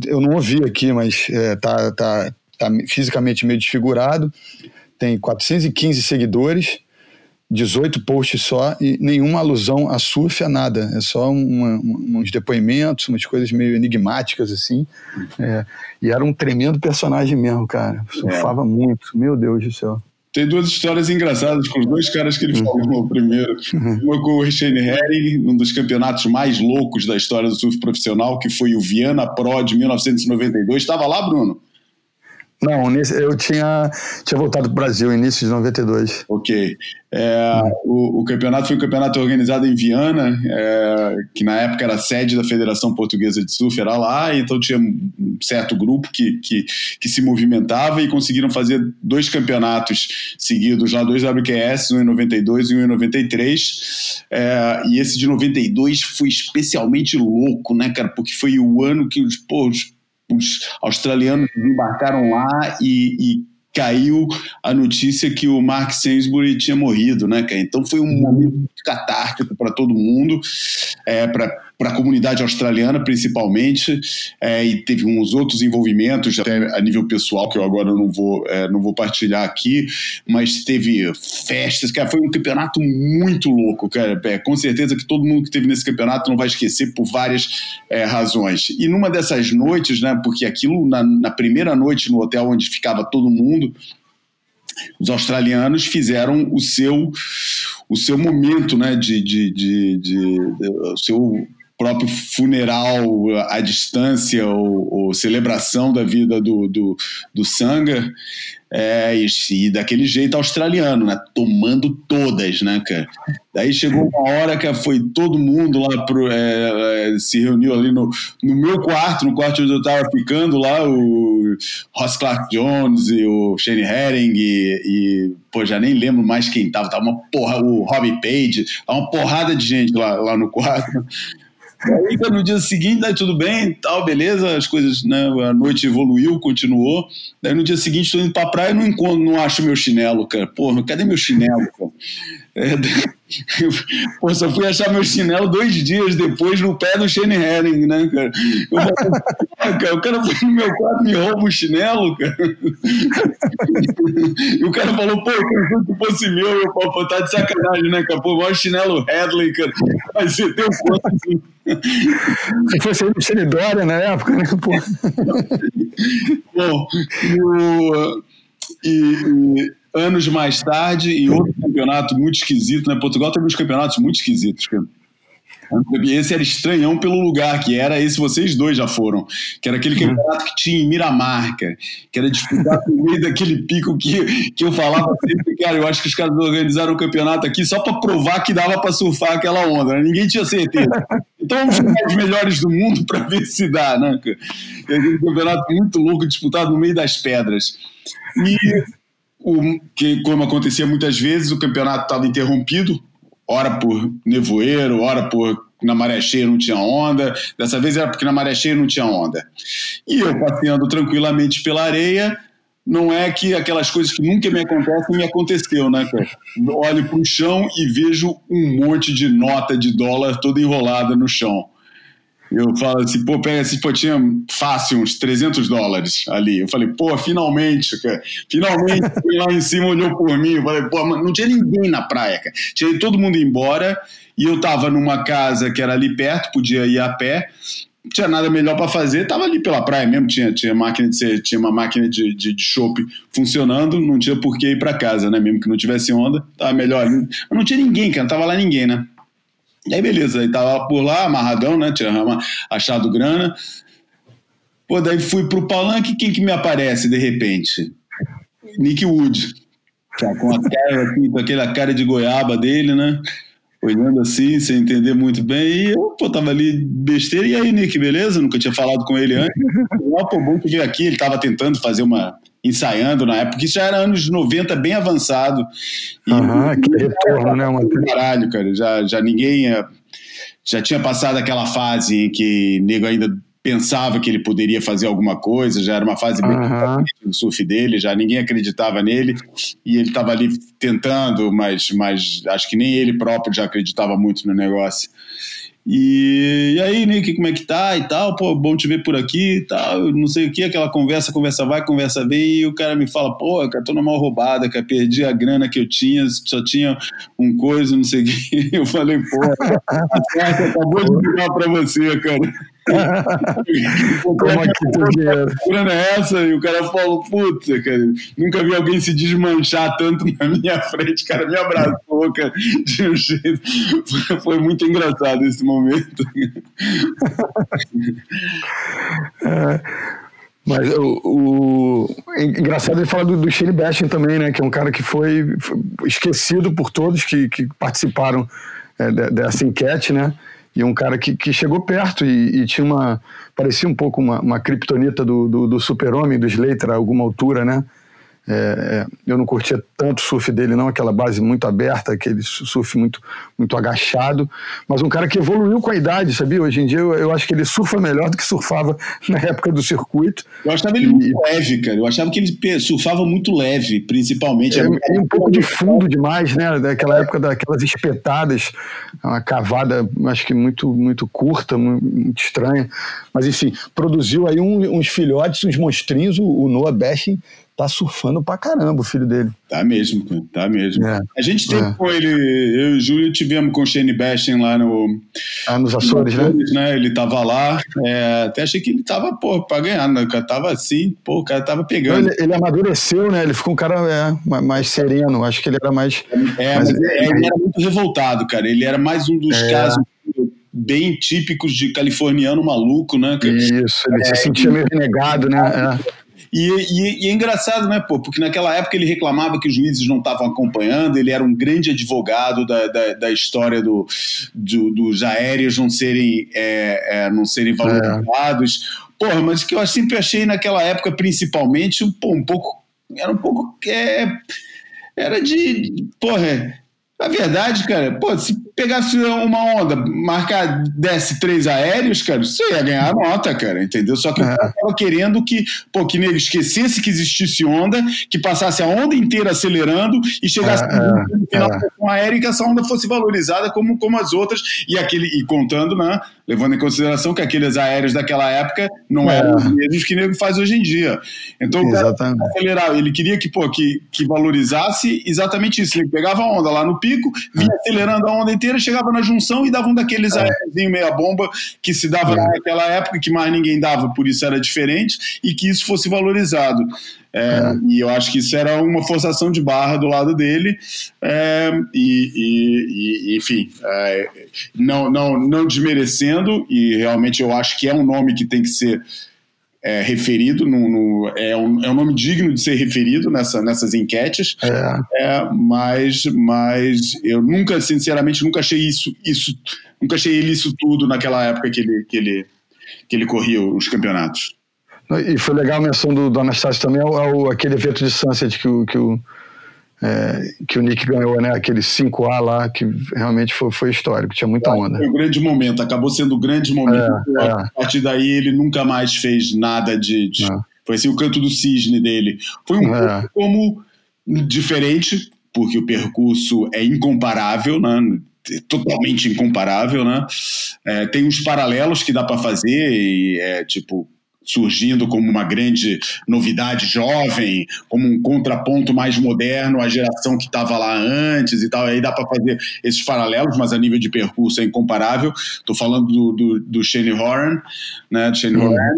eu não ouvi aqui, mas é, tá, tá, tá fisicamente meio desfigurado, tem 415 seguidores, 18 posts só e nenhuma alusão a surf, a nada. É só uma, uns depoimentos, umas coisas meio enigmáticas, assim. É, e era um tremendo personagem mesmo, cara. Surfava é. muito, meu Deus do céu. Tem duas histórias engraçadas com os dois caras que ele uhum. falou primeiro. Uhum. Uma com o Shane Herring, um dos campeonatos mais loucos da história do surf profissional, que foi o Viana Pro de 1992. Estava lá, Bruno? Não, eu tinha, tinha voltado para o Brasil, início de 92. Ok. É, o, o, campeonato foi um campeonato organizado em Viana, é, que na época era sede da Federação Portuguesa de Surf, era lá, então tinha um certo grupo que, que, que se movimentava e conseguiram fazer dois campeonatos seguidos lá, dois WQS, um em 92 e um em 93. É, e esse de 92 foi especialmente louco, né, cara? Porque foi o ano que os, pô, os os australianos embarcaram lá e, e caiu a notícia que o Mark Sainsbury tinha morrido, né, cara? Então foi um momento catártico para todo mundo, é, para para a comunidade australiana principalmente, é, e teve uns outros envolvimentos até a nível pessoal que eu agora não vou, é, não vou partilhar aqui, mas teve festas, cara, foi um campeonato muito louco, cara, é, com certeza que todo mundo que teve nesse campeonato não vai esquecer por várias é, razões. E numa dessas noites, né, porque aquilo na, na primeira noite no hotel onde ficava todo mundo, os australianos fizeram o seu o seu momento né de, de, de, de, de o seu próprio funeral à distância ou, ou celebração da vida do, do, do é, e, e, daquele jeito australiano, né? Tomando todas, né, cara? Daí chegou uma hora que foi todo mundo lá pro, é, é, se reuniu ali no, no meu quarto, no quarto onde eu tava ficando lá, o Ross Clark Jones e o Shane Herring e, e pô, já nem lembro mais quem tava, tava uma porra, o Robbie Page, uma porrada de gente lá, lá no quarto. Aí no dia seguinte, daí tudo bem, tal, beleza, as coisas, né, a noite evoluiu, continuou. Daí no dia seguinte estou indo pra praia e não encontro, não acho meu chinelo, cara. Porra, cadê meu chinelo, cara? É, [laughs] pô, só fui achar meu chinelo dois dias depois no pé do Shane Herring, né, cara? Eu cara? O cara foi no meu quarto e me rouba o chinelo, cara. [laughs] E o cara falou, pô, que fosse meu, eu pô, tá de sacanagem, né, cara? Pô, o maior chinelo Headley, cara. Mas você tem um quanto assim? Se fosse o Shane Dória na época, né, pô? Bom, o, e, e anos mais tarde, em outro campeonato muito esquisito, né? Portugal teve uns campeonatos muito esquisitos, cara. Esse era estranhão pelo lugar que era, esse vocês dois já foram, que era aquele uhum. campeonato que tinha em Miramar, que era disputado no meio daquele pico que, que eu falava sempre, cara, eu acho que os caras organizaram o campeonato aqui só para provar que dava para surfar aquela onda, né? ninguém tinha certeza. Então vamos chamar os melhores do mundo para ver se dá, né? Aquele campeonato muito louco disputado no meio das pedras. E o, que, como acontecia muitas vezes, o campeonato estava interrompido hora por nevoeiro, hora por na maré cheia não tinha onda, dessa vez era porque na maré cheia não tinha onda. E eu passeando tranquilamente pela areia, não é que aquelas coisas que nunca me acontecem me aconteceu, né, cara? Olho para o chão e vejo um monte de nota de dólar toda enrolada no chão. Eu falo assim, pô, pega esse, pô, tinha fácil uns 300 dólares ali. Eu falei, pô, finalmente, cara, finalmente, [laughs] lá em cima olhou por mim. Eu falei, pô, não tinha ninguém na praia, cara. Tinha todo mundo embora e eu tava numa casa que era ali perto, podia ir a pé tinha nada melhor para fazer, tava ali pela praia mesmo, tinha, tinha máquina de tinha uma máquina de, de, de funcionando, não tinha por que ir para casa, né? Mesmo que não tivesse onda, tava melhor. Mas não tinha ninguém, cara, não tava lá ninguém, né? E aí, beleza, aí tava por lá, amarradão, né? Tinha achado grana. Pô, daí fui pro palanque, quem que me aparece de repente? Nick Wood. Com a cara, com aquela cara de goiaba dele, né? Olhando assim, sem entender muito bem, e eu, pô, tava ali besteira, e aí, Nick, beleza? Nunca tinha falado com ele antes. [laughs] Ah, pô, bom que veio aqui, ele tava tentando fazer uma, ensaiando na época, isso já era anos 90, bem avançado. Aham, uhum, que retorno, né, mano? Caralho, cara, já, já ninguém já tinha passado aquela fase em que nego ainda pensava que ele poderia fazer alguma coisa, já era uma fase bem uhum. do surf dele, já ninguém acreditava nele, e ele estava ali tentando, mas, mas acho que nem ele próprio já acreditava muito no negócio. E, e, aí, Nick, como é que tá e tal? Pô, bom te ver por aqui e tal, não sei o que, aquela conversa, conversa vai, conversa vem, e o cara me fala, pô, cara, tô numa roubada, cara, perdi a grana que eu tinha, só tinha um coisa, não sei o que. [laughs] Eu falei, pô, [laughs] acabou de virar pra você, cara. Como aqui dinheiro? grana é essa? E o cara falou, puta, cara, nunca vi alguém se desmanchar tanto na minha frente, cara, me abraçou, cara, de um jeito. Foi, muito engraçado esse momento. é. Mas o, o, engraçado ele falar do, do Shane Bastion também, né? Que é um cara que foi, foi esquecido por todos que, que participaram é, dessa enquete, né? E um cara que, que chegou perto e, e tinha uma. parecia um pouco uma, uma criptonita do, do, do super-homem, do Slater, a alguma altura, né? É, é, eu não curtia tanto o surf dele, não, aquela base muito aberta, aquele surf muito, muito agachado, mas um cara que evoluiu com a idade, sabia? Hoje em dia eu, eu acho que ele surfa melhor do que surfava [laughs] na época do circuito. Eu achava ele e, muito leve, cara. Eu achava que ele surfava muito leve, principalmente. É, é um pouco de fundo demais, né? Daquela época daquelas espetadas, uma cavada, acho que muito, muito curta, muito estranha. Mas enfim, produziu aí um, uns filhotes, uns monstrinhos, o, o Noah Bashing tá surfando pra caramba o filho dele. Tá mesmo, tá mesmo. É, a gente teve é. com ele, eu e o Júlio tivemos com o Shane Bastion lá no. Ah, nos Açores, no Açores né? né? Ele tava lá, é, até achei que ele tava, pô, pra ganhar, né? O cara tava assim, pô, o cara tava pegando. Ele, ele, amadureceu, né? Ele ficou um cara é, mais sereno, acho que ele era mais. É, mais, mas ele era muito revoltado, cara. Ele era mais um dos é. casos bem típicos de californiano maluco, né? Isso, ele se é, sentia meio renegado, né? É. E, e, e, é engraçado, né, pô? Porque naquela época ele reclamava que os juízes não estavam acompanhando, ele era um grande advogado da, da, da história do, do, dos aéreos não serem, é, é, não serem é. valorizados. É. Porra, mas que eu sempre achei naquela época, principalmente, pô, um pouco. Era um pouco. É, era de. Porra, a verdade, cara, pô, se pegasse uma onda, marcar, desse três aéreos, cara, você ia ganhar nota, cara, entendeu? Só que é. eu tava querendo que, pô, que nego esquecesse que existisse onda, que passasse a onda inteira acelerando e chegasse é, no final é. com aéreo e que essa onda fosse valorizada como, como as outras, e aquele, e contando, né? Levando em consideração que aqueles aéreos daquela época não é. eram os mesmos que nego faz hoje em dia. Então, o cara acelerar, ele queria que, pô, que, que valorizasse exatamente isso. Ele pegava a onda lá no pico, vinha acelerando a onda inteira, chegava na junção e dava um daqueles é. aéreozinho meia bomba que se dava é. naquela época, que mais ninguém dava, por isso era diferente, e que isso fosse valorizado. É, é. E eu acho que isso era uma forçação de barra do lado dele, é, e, e, e, enfim, é, não, não, não desmerecendo, e realmente eu acho que é um nome que tem que ser é, referido, no, no, é, um, é um nome digno de ser referido nessa, nessas enquetes, é. é. mas, mas eu nunca, sinceramente, nunca achei isso, isso, nunca achei ele isso tudo naquela época que ele, que ele, que ele corria os campeonatos. E foi legal a menção do, do Anastácio também, ao, ao, aquele evento de Sunset que o, que o é, que o Nick ganhou, né? Aquele 5A lá, que realmente foi, foi histórico, tinha muita onda. Foi um grande momento, acabou sendo um grande momento. É, a é. partir daí ele nunca mais fez nada de. de é. foi assim o canto do cisne dele. Foi um é. pouco como diferente, porque o percurso é incomparável, né? totalmente incomparável, né? É, tem uns paralelos que dá para fazer e é tipo surgindo como uma grande novidade jovem, como um contraponto mais moderno à geração que estava lá antes e tal. Aí dá para fazer esses paralelos, mas a nível de percurso é incomparável. Estou falando do, do, do Shane Horan, né? Do Shane hum. Horan,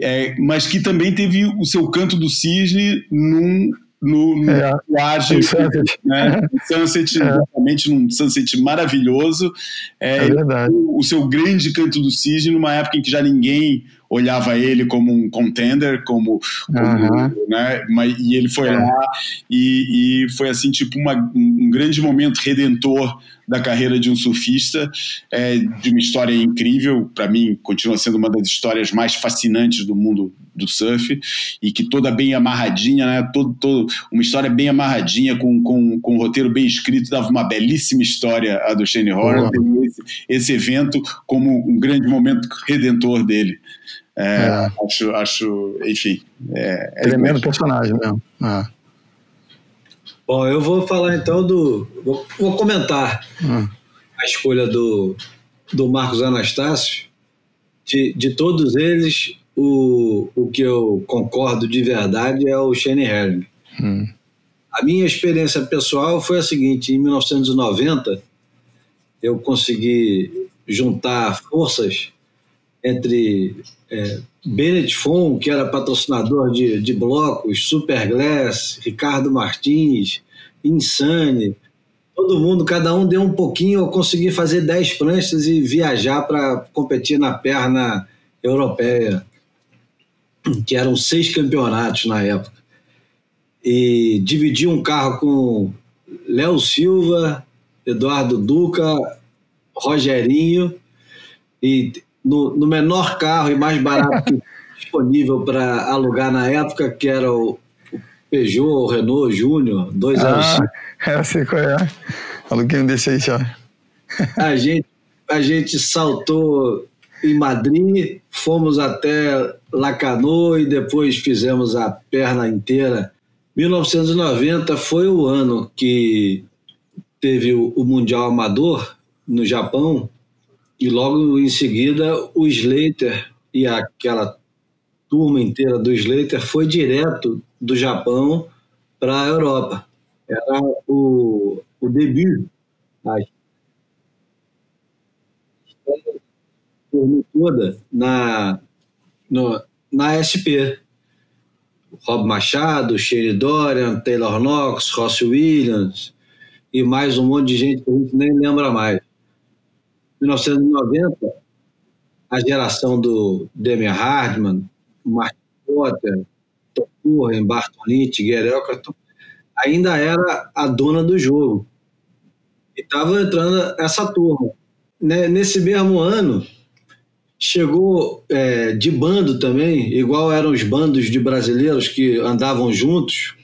é, mas que também teve o seu canto do cisne num no, no é, Sunset, né? sunset é. exatamente num sunset maravilhoso. É, é verdade. O, o, seu grande canto do cisne numa época em que já ninguém olhava ele como um contender, como, como né? Mas, e ele foi é. lá e, e, foi assim tipo uma, um grande momento redentor da carreira de um surfista, é, de uma história incrível, para mim continua sendo uma das histórias mais fascinantes do mundo do surf e que toda bem amarradinha, né? Todo, todo, uma história bem amarradinha com, com, com um roteiro bem escrito, dava uma belíssima história a do Shane Horner, esse, esse evento como um grande momento redentor dele. É, é. Acho, acho, enfim. É, é Tremendo personagem mesmo. É. Bom, eu vou falar então do. Vou, vou comentar hum. a escolha do, do Marcos Anastácio. De, de todos eles, o, o que eu concordo de verdade é o Shane Herring. Hum. A minha experiência pessoal foi a seguinte: em 1990, eu consegui juntar forças entre é, Bennett Fon, que era patrocinador de, de blocos, Superglass, Ricardo Martins, Insane, todo mundo, cada um deu um pouquinho, eu consegui fazer 10 pranchas e viajar para competir na perna europeia, que eram seis campeonatos na época. E dividi um carro com Léo Silva, Eduardo Duca, Rogerinho, e no, no menor carro e mais barato [laughs] disponível para alugar na época, que era o, o Peugeot, o Renault Júnior, dois ah, anos. [laughs] Eu sei qual é. Aluguei um desse aí já. A gente, a gente saltou em Madrid, fomos até Lacanau e depois fizemos a perna inteira. 1990 foi o ano que teve o Mundial Amador no Japão e logo em seguida o Slater e aquela turma inteira do Slater foi direto do Japão para a Europa. Era o, o debut a toda na, no, na SP. Rob Machado, Sherry Dorian, Taylor Knox, Ross Williams e mais um monte de gente que a gente nem lembra mais. 1990, a geração do Demi Hardman, Mark Potter, Tom Curran, Bartolini, Gary Elkerton, ainda era a dona do jogo. E estava entrando essa turma. Né, nesse mesmo ano, chegou é, de bando também, igual eram os bandos de brasileiros que andavam juntos,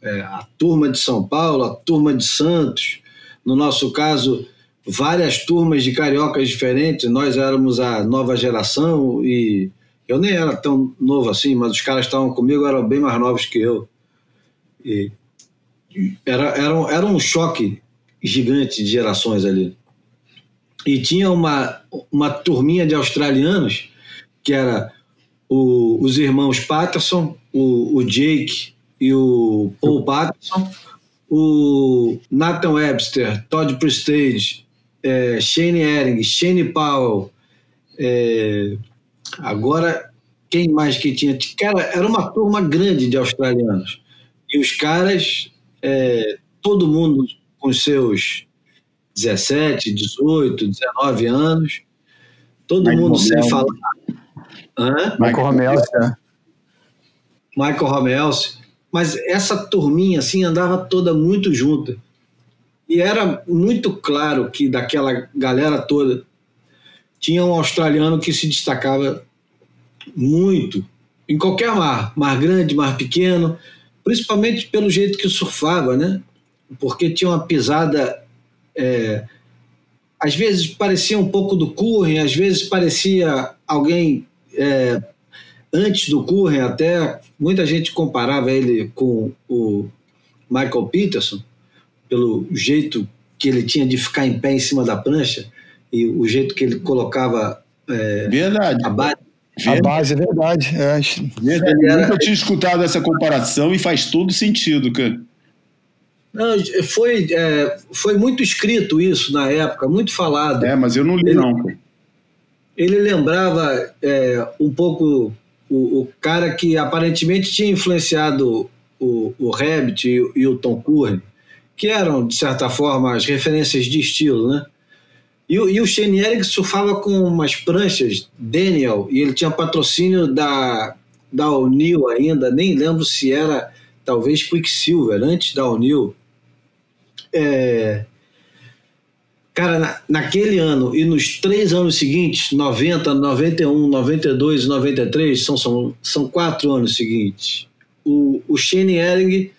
é, a turma de São Paulo, a turma de Santos, no nosso caso, várias turmas de cariocas diferentes. Nós éramos a nova geração e eu nem era tão novo assim, mas os caras estavam comigo eram bem mais novos que eu. E era, era, era um choque gigante de gerações ali. E tinha uma, uma turminha de australianos que era o, os irmãos Patterson, o, o Jake e o Paul Patterson, o Nathan Webster, Todd Prestage é, Shane Ehring, Shane Powell, é, agora quem mais que tinha? Cara, era uma turma grande de australianos. E os caras, é, todo mundo com seus 17, 18, 19 anos, todo Michael mundo sem falar. Hã? Michael Romelsi, né? Michael Romelsi. Mas essa turminha assim andava toda muito junta. E era muito claro que daquela galera toda tinha um australiano que se destacava muito em qualquer mar, mar grande, mar pequeno, principalmente pelo jeito que surfava, né? porque tinha uma pisada. É, às vezes parecia um pouco do Curren, às vezes parecia alguém é, antes do Curren até. Muita gente comparava ele com o Michael Peterson, pelo jeito que ele tinha de ficar em pé em cima da prancha e o jeito que ele colocava é, verdade. a base. A base, é verdade. É. verdade. Eu nunca tinha escutado essa comparação e faz todo sentido, cara. Não, foi, é, foi muito escrito isso na época, muito falado. É, mas eu não li, ele, não. Ele lembrava é, um pouco o, o, cara que aparentemente tinha influenciado o, o Rabbit e, e o Tom Curry, que eram, de certa forma, as referências de estilo, né? E, e o Shane Eric surfava com umas pranchas Daniel, e ele tinha patrocínio da, da O'Neill ainda, nem lembro se era talvez Quicksilver, antes da O'Neill. É, cara, na, naquele ano e nos três anos seguintes, 90, 91, 92 e 93, são, são, são quatro anos seguintes, o, o Shane Ehring,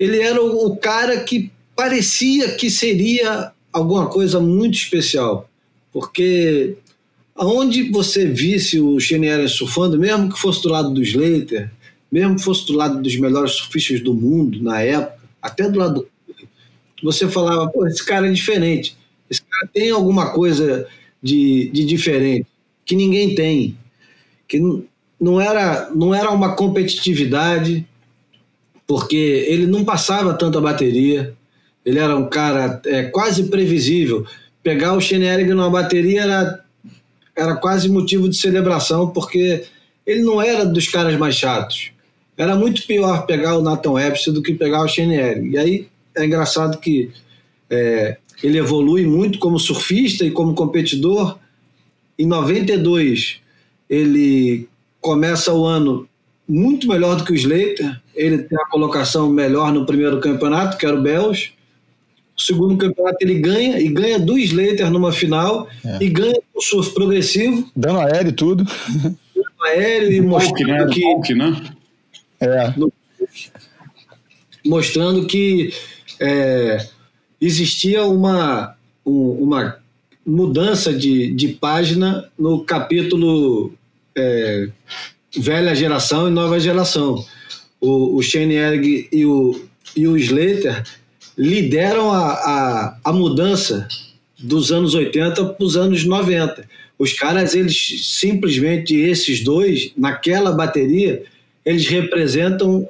ele era o, o cara que parecia que seria alguma coisa muito especial, porque aonde você visse o Ehring surfando, mesmo que fosse do lado do Slater, mesmo que fosse do lado dos melhores surfistas do mundo na época, até do lado do você falava, pô, esse cara é diferente. Esse cara tem alguma coisa de, de diferente que ninguém tem. Que não, era, não era uma competitividade, porque ele não passava tanta bateria. Ele era um cara é, quase previsível. Pegar o Schenerig numa bateria era, era quase motivo de celebração, porque ele não era dos caras mais chatos. Era muito pior pegar o Nathan Webster do que pegar o Schenerig. E aí é engraçado que é, ele evolui muito como surfista e como competidor. Em 92, ele começa o ano muito melhor do que o Slater. Ele tem a colocação melhor no primeiro campeonato, que era o Bells. O segundo campeonato ele ganha, e ganha do Slater numa final, é. e ganha o surf progressivo. Dando aéreo e tudo. Dando aéreo e mostrando né? que... né? É. mostrando que é, existia uma, uma mudança de, de página no capítulo é, velha geração e nova geração. O, o Shane Erg e o, e o Slater lideram a, a, a mudança dos anos 80 para os anos 90. Os caras, eles simplesmente, esses dois, naquela bateria, eles representam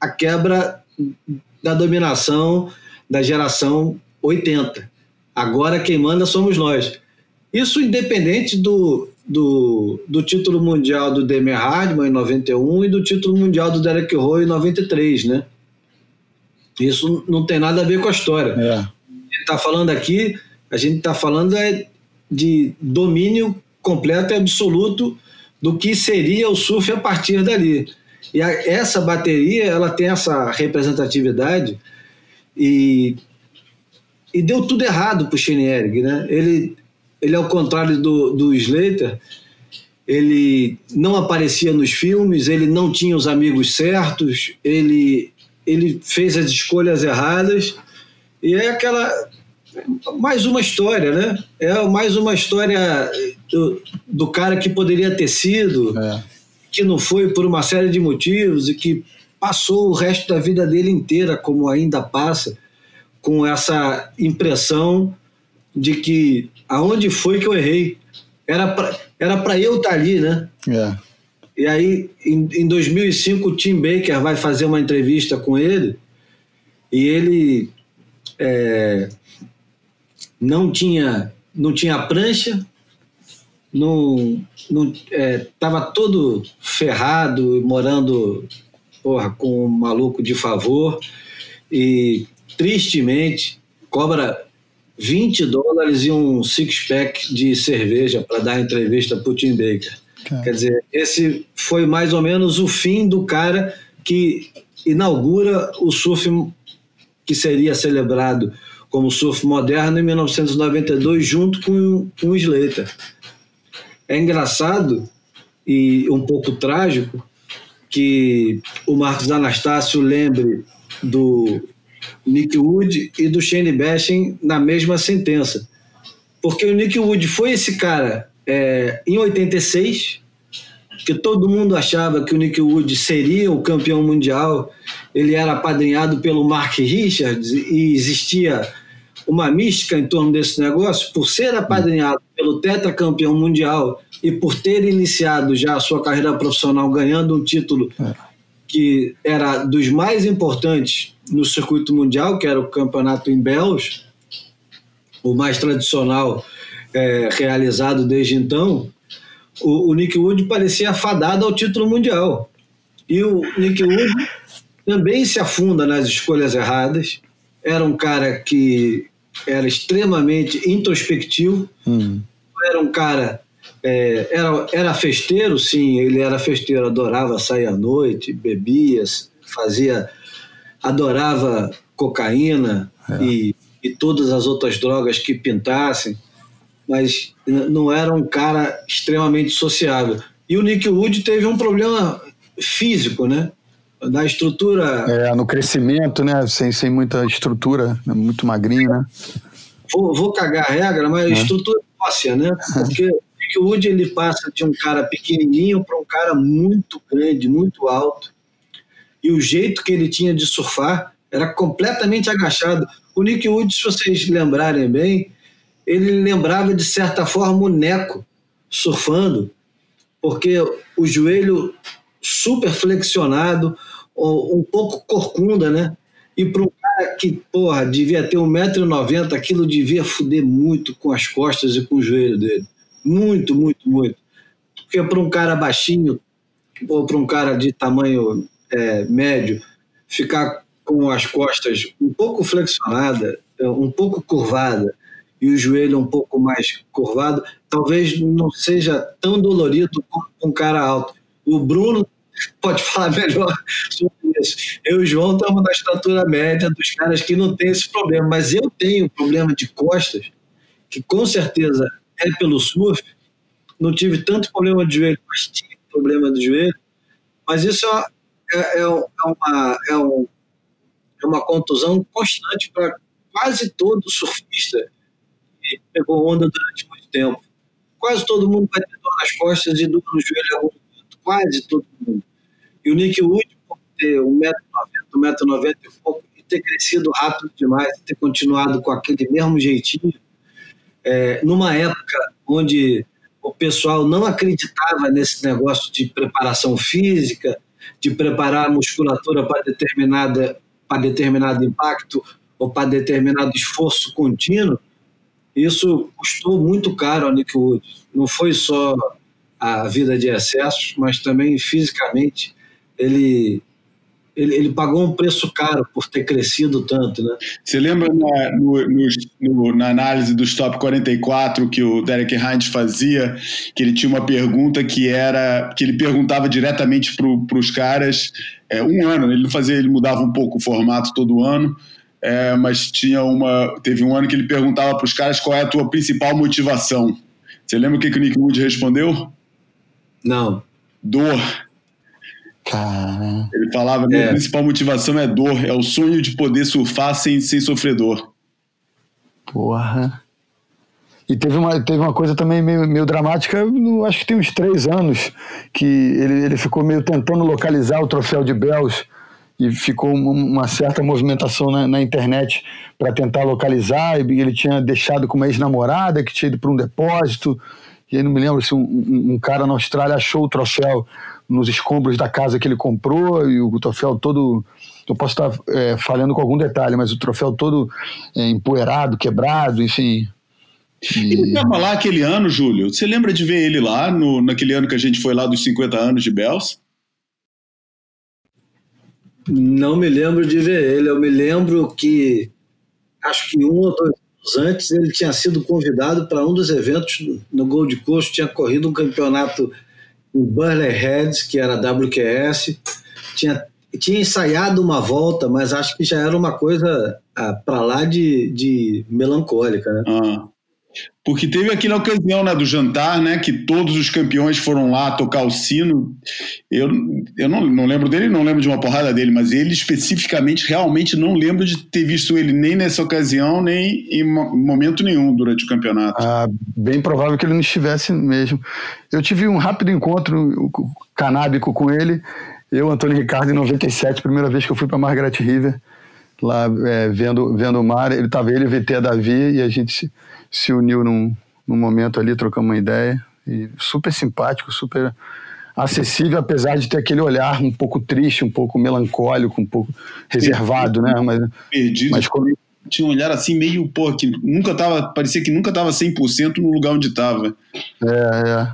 a quebra da dominação da geração 80. Agora quem manda somos nós. Isso independente do, do, do título mundial do Demer Hardman em 91 e do título mundial do Derek Roy em 93, né? Isso não tem nada a ver com a história. É. A gente está falando aqui, a gente está falando é de domínio completo e absoluto do que seria o surf a partir dali. E a, essa bateria, ela tem essa representatividade e, e deu tudo errado para o Schoenberg, né? Ele, ele, ao contrário do, do Slater, ele não aparecia nos filmes, ele não tinha os amigos certos, ele, ele fez as escolhas erradas e é aquela mais uma história, né? É mais uma história do, do cara que poderia ter sido, é que não foi por uma série de motivos e que passou o resto da vida dele inteira, como ainda passa, com essa impressão de que aonde foi que eu errei? Era para era pra eu estar tá ali, né? É. E aí, em, em 2005, o Tim Baker vai fazer uma entrevista com ele e ele é, não tinha não tinha prancha, não estava é, todo ferrado, morando porra, com um maluco de favor e tristemente cobra 20 dólares e um six-pack de cerveja para dar entrevista para o Tim Baker. Quer dizer, esse foi mais ou menos o fim do cara que inaugura o surf que seria celebrado como surf moderno em 1992 junto com, com o Slater. É engraçado e um pouco trágico que o Marcos Anastácio lembre do, Nick Wood e do Shane Bashing na mesma sentença. Porque o Nick Wood foi esse cara é, em 86, que todo mundo achava que o Nick Wood seria o campeão mundial. Ele era apadrinhado pelo Mark Richards e existia uma mística em torno desse negócio, por ser apadrinhado pelo tetracampeão mundial e por ter iniciado já a sua carreira profissional ganhando um título é. que era dos mais importantes no circuito mundial, que era o campeonato em Belos, o mais tradicional é, realizado desde então, o, o Nick Wood parecia afadado ao título mundial. E o Nick Wood também se afunda nas escolhas erradas. Era um cara que era extremamente introspectivo, hum. era um cara. É, era, era festeiro, sim, ele era festeiro, adorava sair à noite, bebia, fazia. adorava cocaína é. e, e todas as outras drogas que pintassem, mas não era um cara extremamente sociável. E o Nick Wood teve um problema físico, né? da estrutura. É, no crescimento, né? Sem, sem muita estrutura, né? muito magrinho, né? Vou, vou cagar a regra, mas é. estrutura óssea, né? Porque o Wood ele passa de um cara pequenininho para um cara muito grande, muito alto. E o jeito que ele tinha de surfar era completamente agachado. O Nick Wood, se vocês lembrarem bem, ele lembrava de certa forma o Neco surfando, porque o joelho super flexionado, um pouco corcunda, né? E para um cara que, porra, devia ter 1,90m, aquilo devia foder muito com as costas e com o joelho dele. Muito, muito, muito. Porque para um cara baixinho, ou para um cara de tamanho é, médio, ficar com as costas um pouco flexionada, um pouco curvada, e o joelho um pouco mais curvado, talvez não seja tão dolorido como um cara alto. O Bruno pode [laughs] falar melhor sobre isso. Eu e o João estamos na estatura média dos caras que não tem esse problema, mas eu tenho problema de costas, que com certeza é pelo surf. Não tive tanto problema de joelho, mas tive problema do joelho. Mas isso é, é, é, uma, é, um, é uma contusão constante para quase todo surfista pegou onda durante muito tempo. Quase todo mundo vai ter dor nas costas e dor no joelho algum quase todo mundo. E o Nick Wood, por ter 1,90m, 1,90m e pouco, e ter crescido rápido demais, ter continuado com aquele mesmo jeitinho, é, numa época onde o pessoal não acreditava nesse negócio de preparação física, de preparar a musculatura para determinada para determinado impacto ou para determinado esforço contínuo, isso custou muito caro ao Nick Wood. Não foi só a vida de excessos, mas também fisicamente ele, ele, ele, pagou um preço caro por ter crescido tanto, né? Você lembra na, no, no, na análise dos top 44 que o Derek Hines fazia, que ele tinha uma pergunta que era que ele perguntava diretamente para os caras é, um ano, ele não fazia, ele mudava um pouco o formato todo ano. É, mas tinha uma. Teve um ano que ele perguntava para os caras qual é a tua principal motivação. Você lembra o que, que o Nick Wood respondeu? Não. Dor. Cara. Ele falava: minha é. principal motivação é dor, é o sonho de poder surfar sem, sem sofrer dor. Porra. E teve uma, teve uma coisa também meio, meio dramática, no, acho que tem uns três anos, que ele, ele ficou meio tentando localizar o troféu de Bells e ficou uma certa movimentação na, na internet para tentar localizar. E ele tinha deixado com uma ex-namorada que tinha ido para um depósito e aí não me lembro se um, um, cara na Austrália achou o troféu nos escombros da casa que ele comprou e o troféu todo. Eu posso estar é, falhando com algum detalhe, mas o troféu todo é, empoeirado, quebrado, enfim. E... Ele estava lá aquele ano, Júlio. Você lembra de ver ele lá, no, naquele ano que a gente foi lá dos 50 anos de Bells? Não me lembro de ver ele. Eu me lembro que acho que um ou dois antes ele tinha sido convidado para um dos eventos no Gold Coast, tinha corrido um campeonato em Burley Heads, que era WQS, tinha, tinha ensaiado uma volta, mas acho que já era uma coisa ah, para lá de, de melancólica, né? Ah. Porque teve aquela ocasião né, do jantar, né, que todos os campeões foram lá tocar o sino. Eu, eu não, não lembro dele, não lembro de uma porrada dele, mas ele especificamente, realmente não lembro de ter visto ele nem nessa ocasião, nem em momento nenhum durante o campeonato. Ah, bem provável que ele não estivesse mesmo. Eu tive um rápido encontro canábico com ele, eu, Antônio Ricardo, em 97, primeira vez que eu fui para Margaret River, lá é, vendo, vendo o mar. Ele estava ele, VT, Davi, e a gente se uniu num, num momento ali, trocamos uma ideia. E super simpático, super acessível, apesar de ter aquele olhar um pouco triste, um pouco melancólico, um pouco reservado, né? Mas, Perdido. Mas como... Tinha um olhar assim meio, pô, que nunca tava, parecia que nunca tava 100% no lugar onde tava. É, é.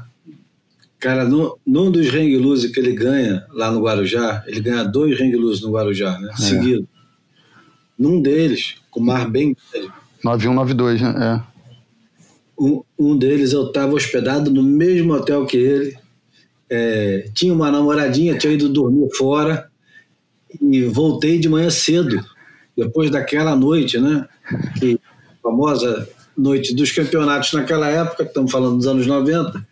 Cara, no, num dos ring lose que ele ganha lá no Guarujá, ele ganha dois ring lose no Guarujá, né? É. Seguido. Num deles, com o mar bem 9192, né? Um, um deles eu estava hospedado no mesmo hotel que ele. É, tinha uma namoradinha, tinha ido dormir fora e voltei de manhã cedo, depois daquela noite, né? Que famosa noite dos campeonatos naquela época, estamos falando dos anos 90.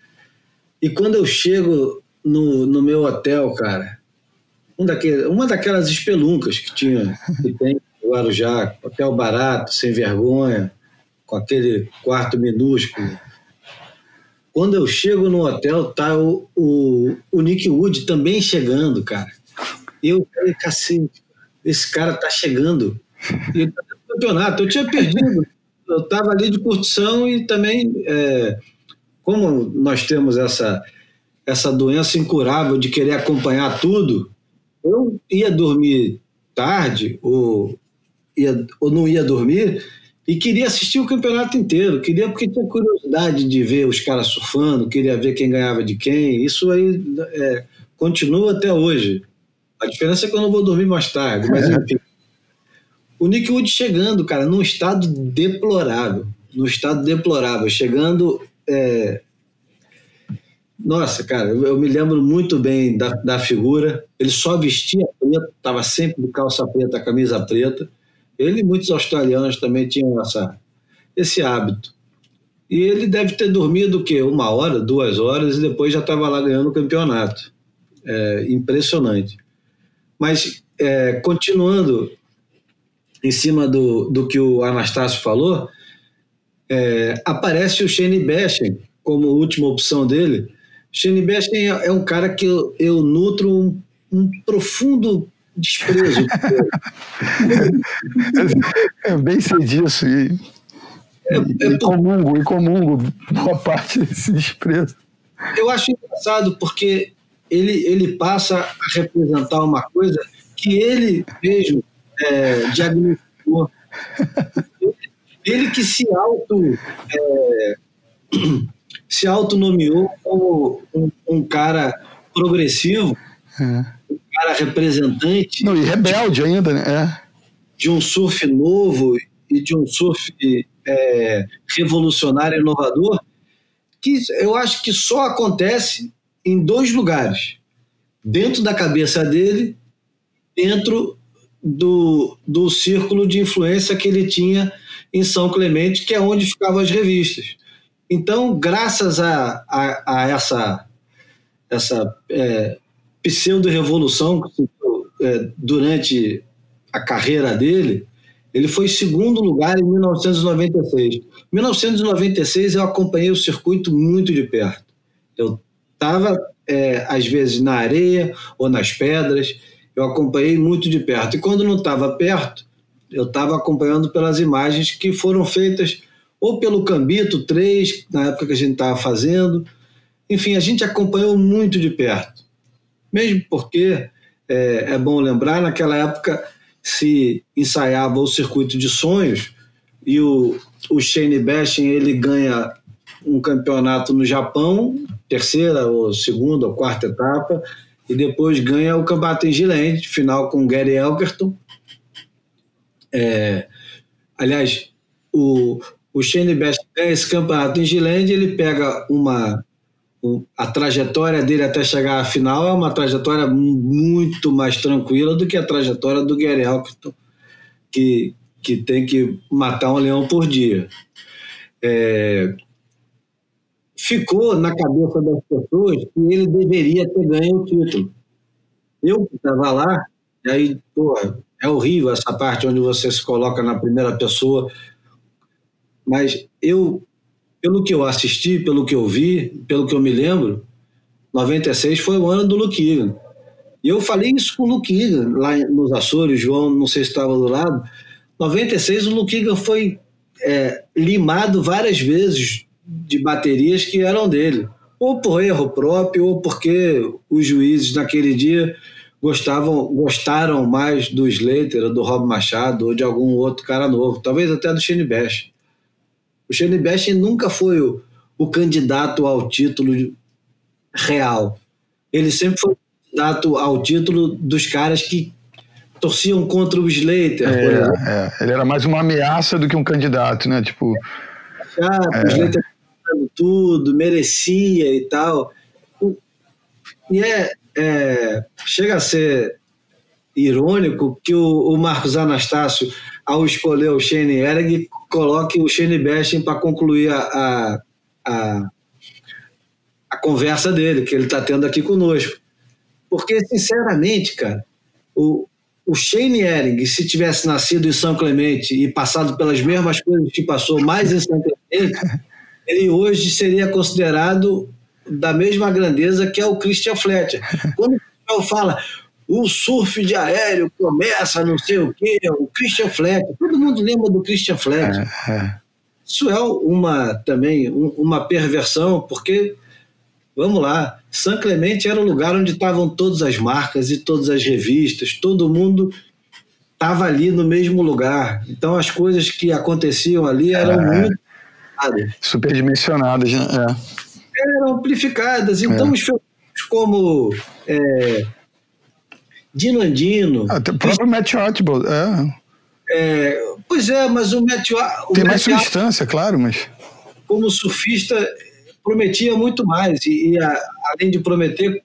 E quando eu chego no, no meu hotel, cara, um daquele, uma daquelas espeluncas que tinha, que tem Guarujá, hotel barato, sem vergonha, com aquele quarto minúsculo. Quando eu chego no hotel, tá o, o, o Nick Wood também chegando, cara. Eu falei, cacete, esse cara tá chegando. E tá no campeonato. Eu tinha perdido. Eu estava ali de curtição e também, é, como nós temos essa, essa doença incurável de querer acompanhar tudo, eu ia dormir tarde ou, ia, ou não ia dormir e queria assistir o campeonato inteiro, queria porque tinha curiosidade de ver os caras surfando, queria ver quem ganhava de quem. Isso aí é, continua até hoje. A diferença é que eu não vou dormir mais tarde, mas enfim. o Nick Wood chegando, cara, num estado deplorável, num estado deplorável, chegando. É... Nossa, cara, eu me lembro muito bem da, da figura. Ele só vestia preto, estava sempre de calça preta, camisa preta ele e muitos australianos também tinham essa, esse hábito. E ele deve ter dormido o quê? Uma hora, duas horas, e depois já estava lá ganhando o campeonato. É, impressionante. Mas, é, continuando em cima do, do que o Anastácio falou, é, aparece o Shane Bashen como última opção dele. Shane Bashen é, é um cara que eu, eu nutro um, um profundo desprezo. é bem sei disso e, é, é e comungo, e comungo boa parte desse desprezo. Eu acho engraçado porque ele, ele passa a representar uma coisa que ele mesmo é, diagnosticou. Ele que se auto é, se autonomeou como um, um cara progressivo, é cara representante. Não, e rebelde de, ainda, né? É. De um surf novo e de um surf é, revolucionário, inovador, que eu acho que só acontece em dois lugares: dentro da cabeça dele, dentro do, do círculo de influência que ele tinha em São Clemente, que é onde ficavam as revistas. Então, graças a, a, a essa, essa é, pseudo-revolução é, durante a carreira dele, ele foi segundo lugar em 1996. Em 1996 eu acompanhei o circuito muito de perto. Eu estava, é, às vezes, na areia ou nas pedras, eu acompanhei muito de perto. E quando não estava perto, eu estava acompanhando pelas imagens que foram feitas ou pelo Cambito 3, na época que a gente estava fazendo. Enfim, a gente acompanhou muito de perto mesmo porque é, é bom lembrar, naquela época se ensaiava o circuito de sonhos e o, o Shane Bashin ele ganha um campeonato no Japão, terceira ou segunda ou quarta etapa, e depois ganha o campeonato em Gilende, final com Gary Elkerton. É, aliás, o, o Shane Best ganha esse campeonato em Gilende, ele pega uma a trajetória dele até chegar à final é uma trajetória muito mais tranquila do que a trajetória do Gary que, que tem que matar um leão por dia. é, ficou na cabeça das pessoas que ele deveria ter ganho o título. Eu estava lá, e aí, porra, é horrível essa parte onde você se coloca na primeira pessoa, mas eu, pelo que eu assisti, pelo que eu vi, pelo que eu me lembro, 96 foi o ano do Luke Egan. E eu falei isso com o Luke Egan, lá nos Açores, João, não sei se estava do lado. 96 o Luke Egan foi é, limado várias vezes de baterias que eram dele, ou por erro próprio, ou porque os juízes naquele dia gostavam, gostaram mais do Slater, do Rob Machado, ou de algum outro cara novo, talvez até do Shane Bash. O Shane Bash nunca foi o, o candidato ao título real. Ele sempre foi candidato ao título dos caras que torciam contra o Slater. É, é. Ele era mais uma ameaça do que um candidato, né? Tipo. Ah, é. O Slater tudo, merecia e tal. E é, é, chega a ser irônico que o, o, Marcos Anastácio, ao escolher o Shane Erg, coloque o Shane Bestin para concluir a, a, a, a, conversa dele, que ele está tendo aqui conosco. Porque, sinceramente, cara, o, o Shane Ehring, se tivesse nascido em São Clemente e passado pelas mesmas coisas que passou mais em São Clemente, [laughs] ele hoje seria considerado da mesma grandeza que é o Christian Fletcher. Quando o pessoal fala o surf de aéreo começa não sei o quê, o Christian Fletcher, todo mundo lembra do Christian Fletcher. É, é. Isso é uma também uma perversão, porque vamos lá, São Clemente era o lugar onde estavam todas as marcas e todas as revistas, todo mundo estava ali no mesmo lugar. Então as coisas que aconteciam ali eram é. muito Superdimensionadas, né? Eram amplificadas. Então, os filmes como é, Dino Andino. Até o próprio Matt Archibald, é. é. Pois é, mas o Matt o Tem mais substância, claro, mas. Como surfista, prometia muito mais. E, e a, além de prometer,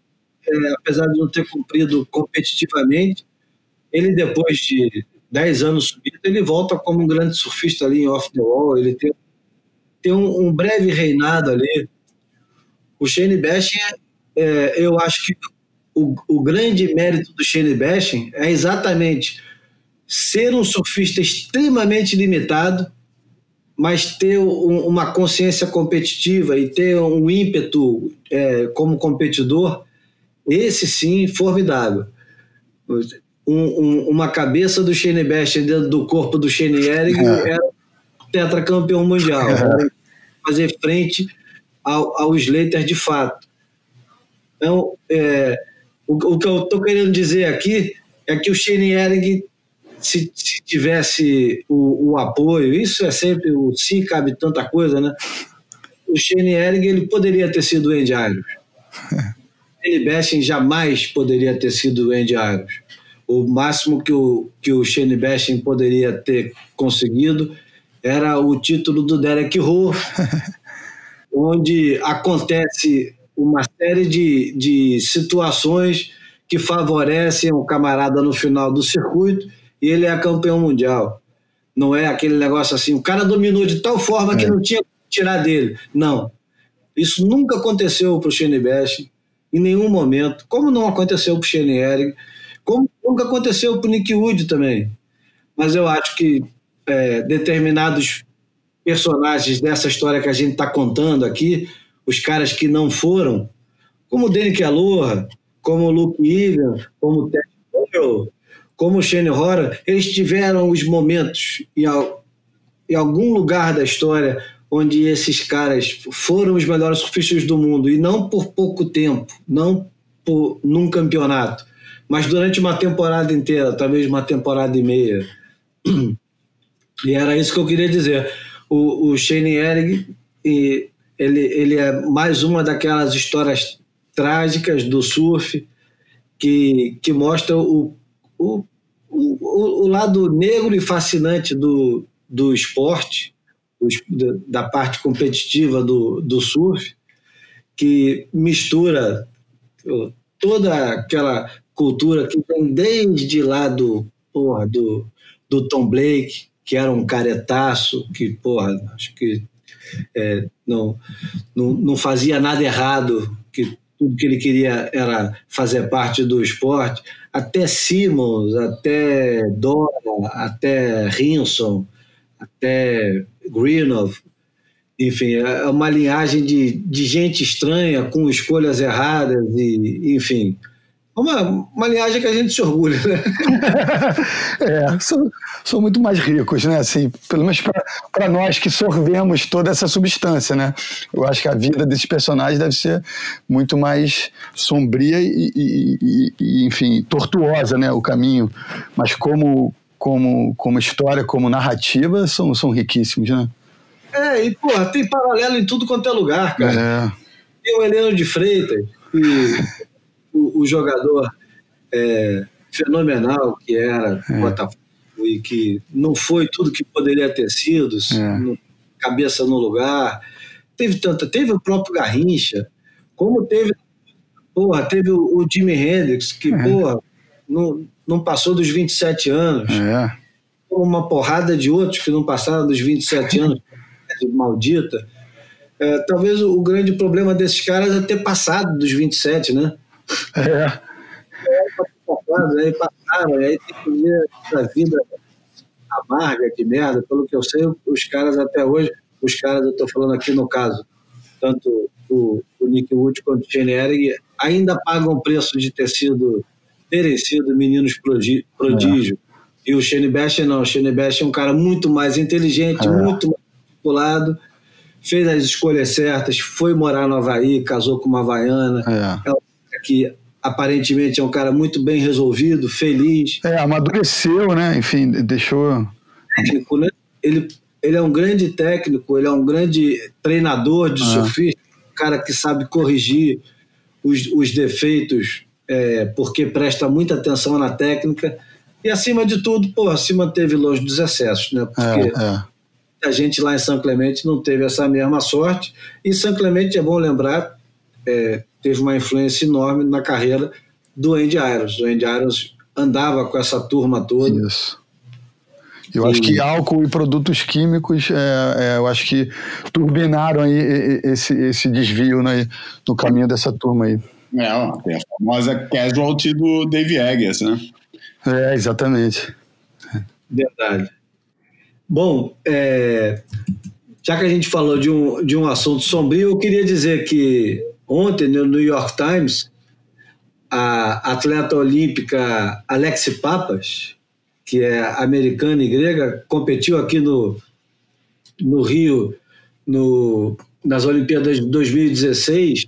é, apesar de não ter cumprido competitivamente, ele depois de 10 anos subindo, ele volta como um grande surfista ali em Off the Wall. Ele tem tem um, um breve reinado ali. O Shane Bashing, é, eu acho que o, o grande mérito do Shane Bashing é exatamente ser um surfista extremamente limitado, mas ter um, uma consciência competitiva e ter um ímpeto é, como competidor, esse sim, formidável. Um, uma cabeça do Shane Bashing dentro do corpo do Shane Ehring é. era tetracampeão mundial. Né? fazer frente ao, ao Slater de fato. Então, é, o, o, que eu estou querendo dizer aqui é que o Shane Ehring, se, se tivesse o, o, apoio, isso é sempre o se cabe tanta coisa, né? O Shane Ehring, ele poderia ter sido o Andy Irons. [laughs] Ele Bashing jamais poderia ter sido o Andy Irons. O máximo que o, que o Shane Bashing poderia ter conseguido era o título do Derek Ho, [laughs] onde acontece uma série de, de situações que favorecem o camarada no final do circuito e ele é campeão mundial. Não é aquele negócio assim, o cara dominou de tal forma é. que não tinha que tirar dele. Não. Isso nunca aconteceu para o Shane Bash, em nenhum momento. Como não aconteceu para o Shane Eric, como nunca aconteceu para o Nick Wood também. Mas eu acho que é, determinados personagens dessa história que a gente está contando aqui, os caras que não foram, como o Danny Kelloha, como o Luke Egan, como o Ted Burrow, como o Shane Horan, eles tiveram os momentos em, em algum lugar da história onde esses caras foram os melhores surfistas do mundo e não por pouco tempo, não por num campeonato, mas durante uma temporada inteira, talvez uma temporada e meia. E era isso que eu queria dizer. O, o Shane Ehring, ele, ele é mais uma daquelas histórias trágicas do surf que, que mostra o, o, o, o lado negro e fascinante do, do esporte, do, da parte competitiva do, do surf, que mistura toda aquela cultura que vem desde lá do, porra, do, do Tom Blake, que era um caretaço, que, porra, acho que é, não, não, não fazia nada errado, que tudo que ele queria era fazer parte do esporte. Até Simmons, até Dora, até Rinson, até Greenov, enfim, é uma linhagem de, de gente estranha, com escolhas erradas, e, enfim, uma, uma linhagem que a gente se orgulha, né? [laughs] é, são, são muito mais ricos, né? Assim, pelo menos para nós que sorvemos toda essa substância, né? Eu acho que a vida desses personagens deve ser muito mais sombria e, e, e enfim, tortuosa, né? O caminho. Mas como, como, como história, como narrativa, são, são riquíssimos, né? É, e, porra, tem paralelo em tudo quanto é lugar, cara. É. Tem o Heleno de Freitas, que o, jogador é, fenomenal que era é. Botafogo e que não foi tudo que poderia ter sido, é. no, cabeça no lugar. Teve tanta, teve o próprio Garrincha, como teve, porra, teve o, o Jimi Hendrix, que, é. porra, não, não passou dos 27 anos. É. Uma porrada de outros que não passaram dos 27 anos, [laughs] maldita. É, talvez o, o, grande problema desses caras é ter passado dos 27, né? É. Aí passaram, aí tem que ver essa vida amarga de merda. Pelo que eu sei, os caras até hoje, os caras, eu estou falando aqui no caso, tanto o, o Nick Wood quanto o Shane Eric, ainda pagam o preço de ter sido, terem sido meninos prodígio. É. E o Shane Bash não, o Shane Bash é um cara muito mais inteligente, é. muito mais articulado, fez as escolhas certas, foi morar no Havaí, casou com uma havaiana. É. é que aparentemente é um cara muito bem resolvido, feliz. É, amadureceu, né? Enfim, deixou. Técnico, né? Ele, ele é um grande técnico, ele é um grande treinador de ah. surfista, um cara que sabe corrigir os, os defeitos, é, porque presta muita atenção na técnica. E acima de tudo, pô, se manteve longe dos excessos, né? Porque é, é. a gente lá em São Clemente não teve essa mesma sorte. E São Clemente, é bom lembrar, é, teve uma influência enorme na carreira do Andy Irons. O Andy Irons andava com essa turma toda. Isso. Eu e... acho que álcool e produtos químicos, é, é, eu acho que turbinaram aí esse, esse desvio né, no caminho dessa turma aí. É, tem a famosa casualty do Dave Eggers, né? É, exatamente. Verdade. Bom, é, já que a gente falou de um, de um assunto sombrio, eu queria dizer que Ontem, no New York Times, a atleta olímpica Alexi Papas, que é americana e grega, competiu aqui no, no Rio no, nas Olimpíadas de 2016,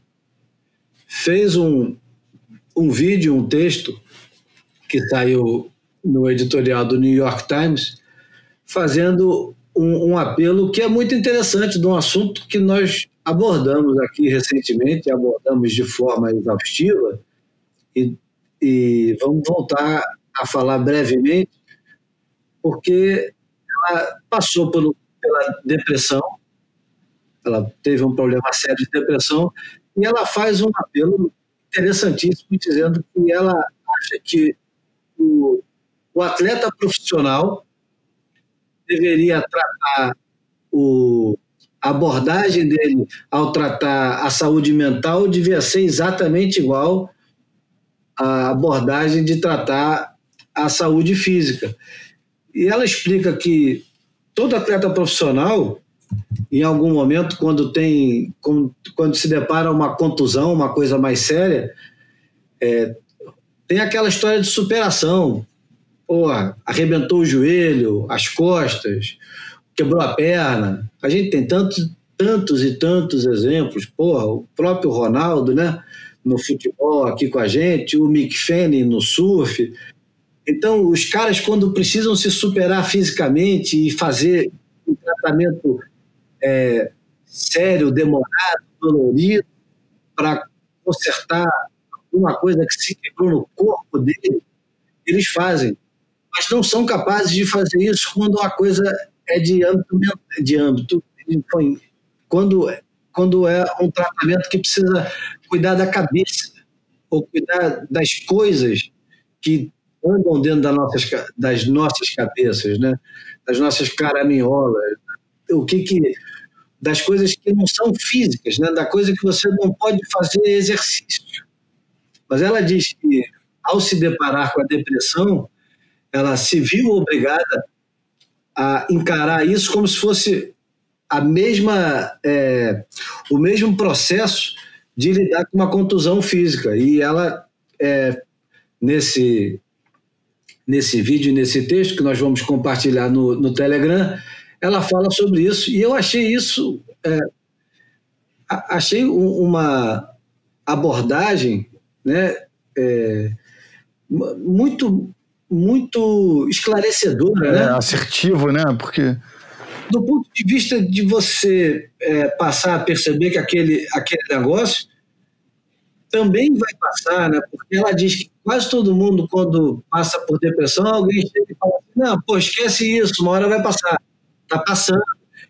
fez um, um vídeo, um texto que saiu no editorial do New York Times, fazendo um, um apelo que é muito interessante de um assunto que nós abordamos aqui recentemente, abordamos de forma exaustiva, e, e vamos voltar a falar brevemente, porque ela passou por, pela depressão, ela teve um problema sério de depressão, e ela faz um apelo interessantíssimo, dizendo que ela acha que o, o atleta profissional deveria tratar o a abordagem dele ao tratar a saúde mental devia ser exatamente igual à abordagem de tratar a saúde física. E ela explica que todo atleta profissional, em algum momento, quando tem, quando se depara uma contusão, uma coisa mais séria, é, tem aquela história de superação. Porra, arrebentou o joelho, as costas, quebrou a perna. A gente tem tantos, tantos e tantos exemplos. Porra, o próprio Ronaldo, né? No futebol aqui com a gente, o Mick Fanning no surf. Então, os caras, quando precisam se superar fisicamente e fazer um tratamento é, sério, demorado, dolorido, para consertar uma coisa que se quebrou no corpo dele, eles fazem. Mas não são capazes de fazer isso quando a coisa é de âmbito, de âmbito quando, quando é um tratamento que precisa cuidar da cabeça ou cuidar das coisas que andam dentro das nossas, das nossas cabeças, né? das nossas caraminholas. O que que das coisas que não são físicas, né? da coisa que você não pode fazer exercício. Mas ela diz que, ao se deparar com a depressão, ela se viu obrigada a encarar isso como se fosse a mesma, é, o mesmo processo de lidar com uma contusão física. E ela, é, nesse, nesse vídeo, nesse texto que nós vamos compartilhar no, no Telegram, ela fala sobre isso. E eu achei isso, é, achei uma abordagem né, é, muito muito esclarecedora, né? É, assertivo, né? Porque do ponto de vista de você é, passar a perceber que aquele, aquele negócio também vai passar, né? Porque ela diz que quase todo mundo, quando passa por depressão, alguém chega e fala assim, não, pô, esquece isso, uma hora vai passar. Está passando.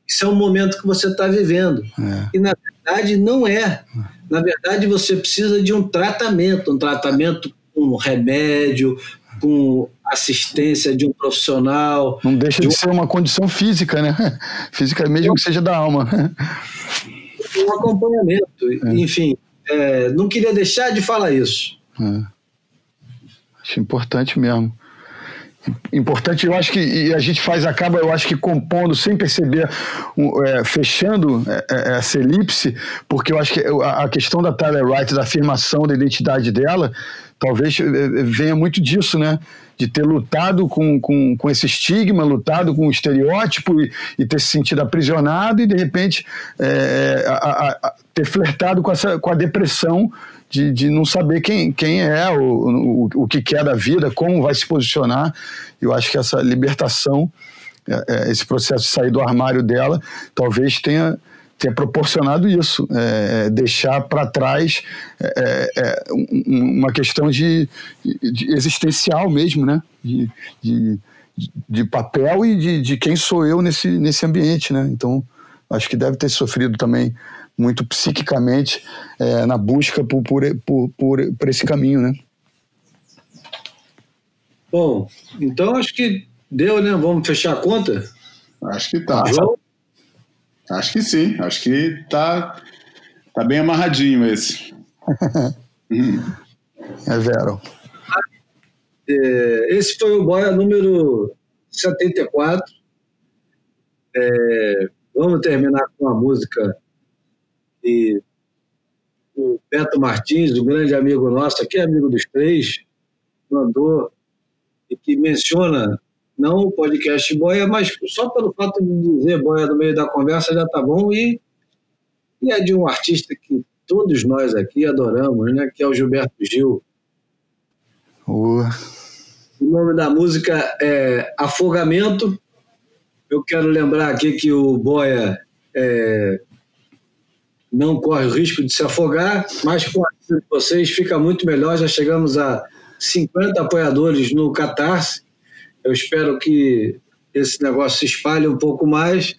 Isso é um momento que você está vivendo. É. E, na verdade, não é. Na verdade, você precisa de um tratamento, um tratamento com remédio, com assistência de um profissional. Não deixa de, de ser uma condição física, né? [laughs] Física mesmo que seja da alma. Um acompanhamento. É. Enfim, é, não queria deixar de falar isso. É. Acho importante mesmo. Importante, eu acho que a gente faz, acaba, eu acho que compondo sem perceber, é, fechando é, é, essa elipse, porque eu acho que a, a questão da Tyler Wright, da afirmação da identidade dela, talvez eh, eh, venha muito disso, né? De ter lutado com, com, com esse estigma, lutado com o estereótipo e, e ter se sentido aprisionado e, de repente, é, a, a, ter flertado com, essa, com a depressão de, de não saber quem, quem é, o, o, o que quer da vida, como vai se posicionar. Eu acho que essa libertação, é, esse processo de sair do armário dela, talvez tenha ter proporcionado isso, é, é deixar para trás é, é, é uma questão de, de, existencial mesmo, né? De, de, de papel e de, de quem sou eu nesse, nesse ambiente, né? Então, acho que deve ter sofrido também muito psiquicamente é, na busca por, por, por, por, por esse caminho, né? Bom, então acho que deu, né? Vamos fechar a conta? Acho que tá. João? Acho que sim, acho que tá, tá bem amarradinho esse. [laughs] é zero. É, esse foi o Boia número 74. É, vamos terminar com a música que o Beto Martins, o grande amigo nosso, aqui é amigo dos três, mandou e que menciona não o podcast boia, mas só pelo fato de dizer boia no meio da conversa já tá bom e, e é de um artista que todos nós aqui adoramos, né, que é o Gilberto Gil. Uh. O nome da música é Afogamento. Eu quero lembrar aqui que o Boia é, não corre o risco de se afogar, mas com a ajuda de vocês fica muito melhor. Já chegamos a 50 apoiadores no Catarse eu espero que esse negócio se espalhe um pouco mais.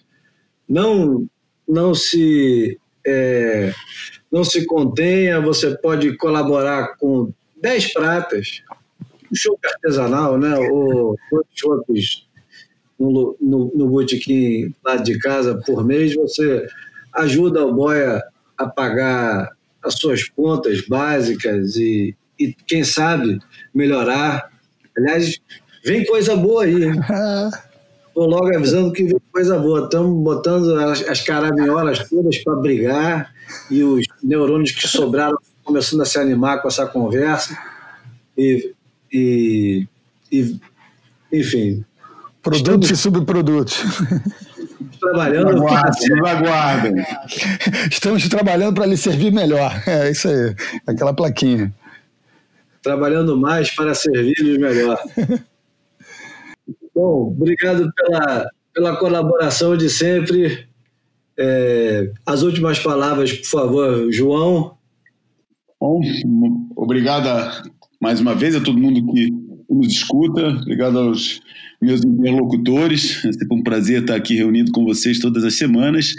Não, não se é, não se contenha. Você pode colaborar com 10 pratas, um show artesanal, né? Ou shows no, no, no botequim lá de casa por mês. Você ajuda o boia a pagar as suas contas básicas e, e quem sabe melhorar. Aliás, Vem coisa boa aí. Estou [laughs] logo avisando que vem coisa boa. Estamos botando as, as caraminholas todas para brigar e os neurônios que sobraram começando a se animar com essa conversa. E, e, e enfim. Produtos estamos, e subprodutos. [laughs] Trabalhando. Aguardem, [laughs] aguardem. Estamos trabalhando para lhe servir melhor. É isso aí. Aquela plaquinha. Trabalhando mais para servir-lhes melhor. Bom, obrigado pela, pela colaboração de sempre. É, as últimas palavras, por favor, João. Bom, obrigado mais uma vez a todo mundo que nos escuta, obrigado aos meus interlocutores. É sempre um prazer estar aqui reunido com vocês todas as semanas.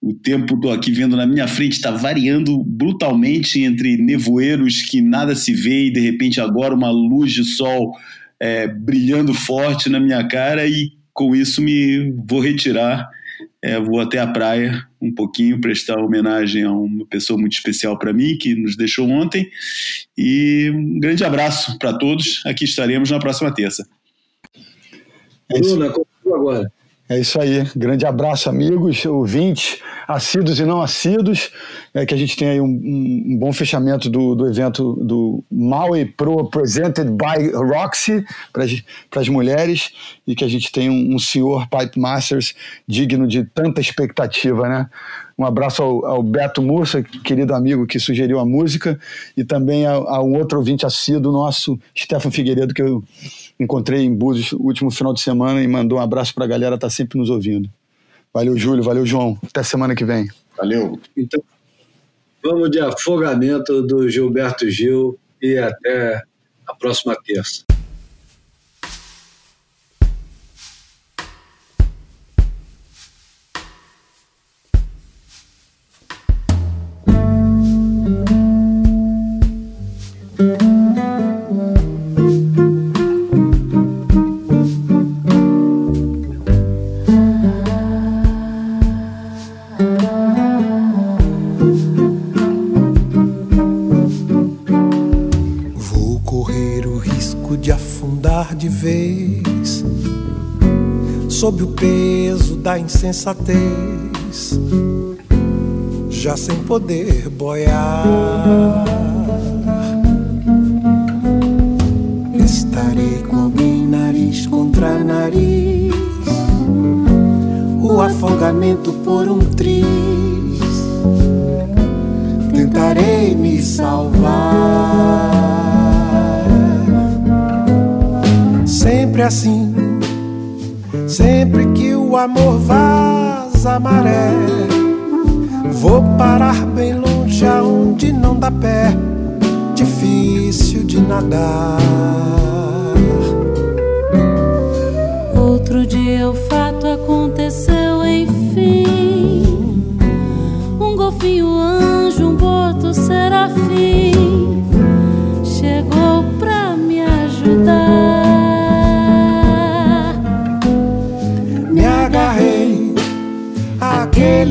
O tempo, estou aqui vendo na minha frente, está variando brutalmente entre nevoeiros que nada se vê e de repente agora uma luz de sol é, brilhando forte na minha cara e com isso me vou retirar é, vou até a praia um pouquinho prestar homenagem a uma pessoa muito especial para mim que nos deixou ontem. E um grande abraço para todos. Aqui estaremos na próxima terça. É Bruna, agora. É isso aí. Grande abraço, amigos, ouvintes, assíduos e não assíduos. É que a gente tem aí um, um, um bom fechamento do, do evento do Maui Pro Presented by Roxy para as mulheres e que a gente tem um, um senhor Pipe Masters digno de tanta expectativa, né? Um abraço ao, ao, Beto Mursa, querido amigo que sugeriu a música, e também a, a um outro ouvinte assíduo nosso, Stefan Figueiredo, que eu encontrei em Búzios no último final de semana e mandou um abraço para a galera, tá sempre nos ouvindo. Valeu, Júlio, valeu, João. Até semana que vem. Valeu. Então, vamos de afogamento do Gilberto Gil e até a próxima terça. Sob o peso da insensatez, já sem poder boiar. Estarei com alguém nariz contra nariz, o afogamento por um triz. Tentarei me salvar. Sempre assim Sempre que o amor vaza a maré, vou parar bem longe aonde não dá pé, difícil de nadar. Outro dia o fato aconteceu, enfim. Um golfinho anjo, um boto serafim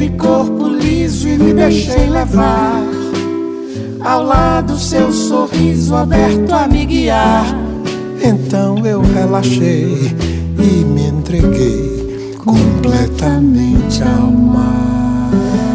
aquele corpo liso e me deixei levar. Ao lado seu sorriso aberto a me guiar. Então eu relaxei e me entreguei completamente ao mar.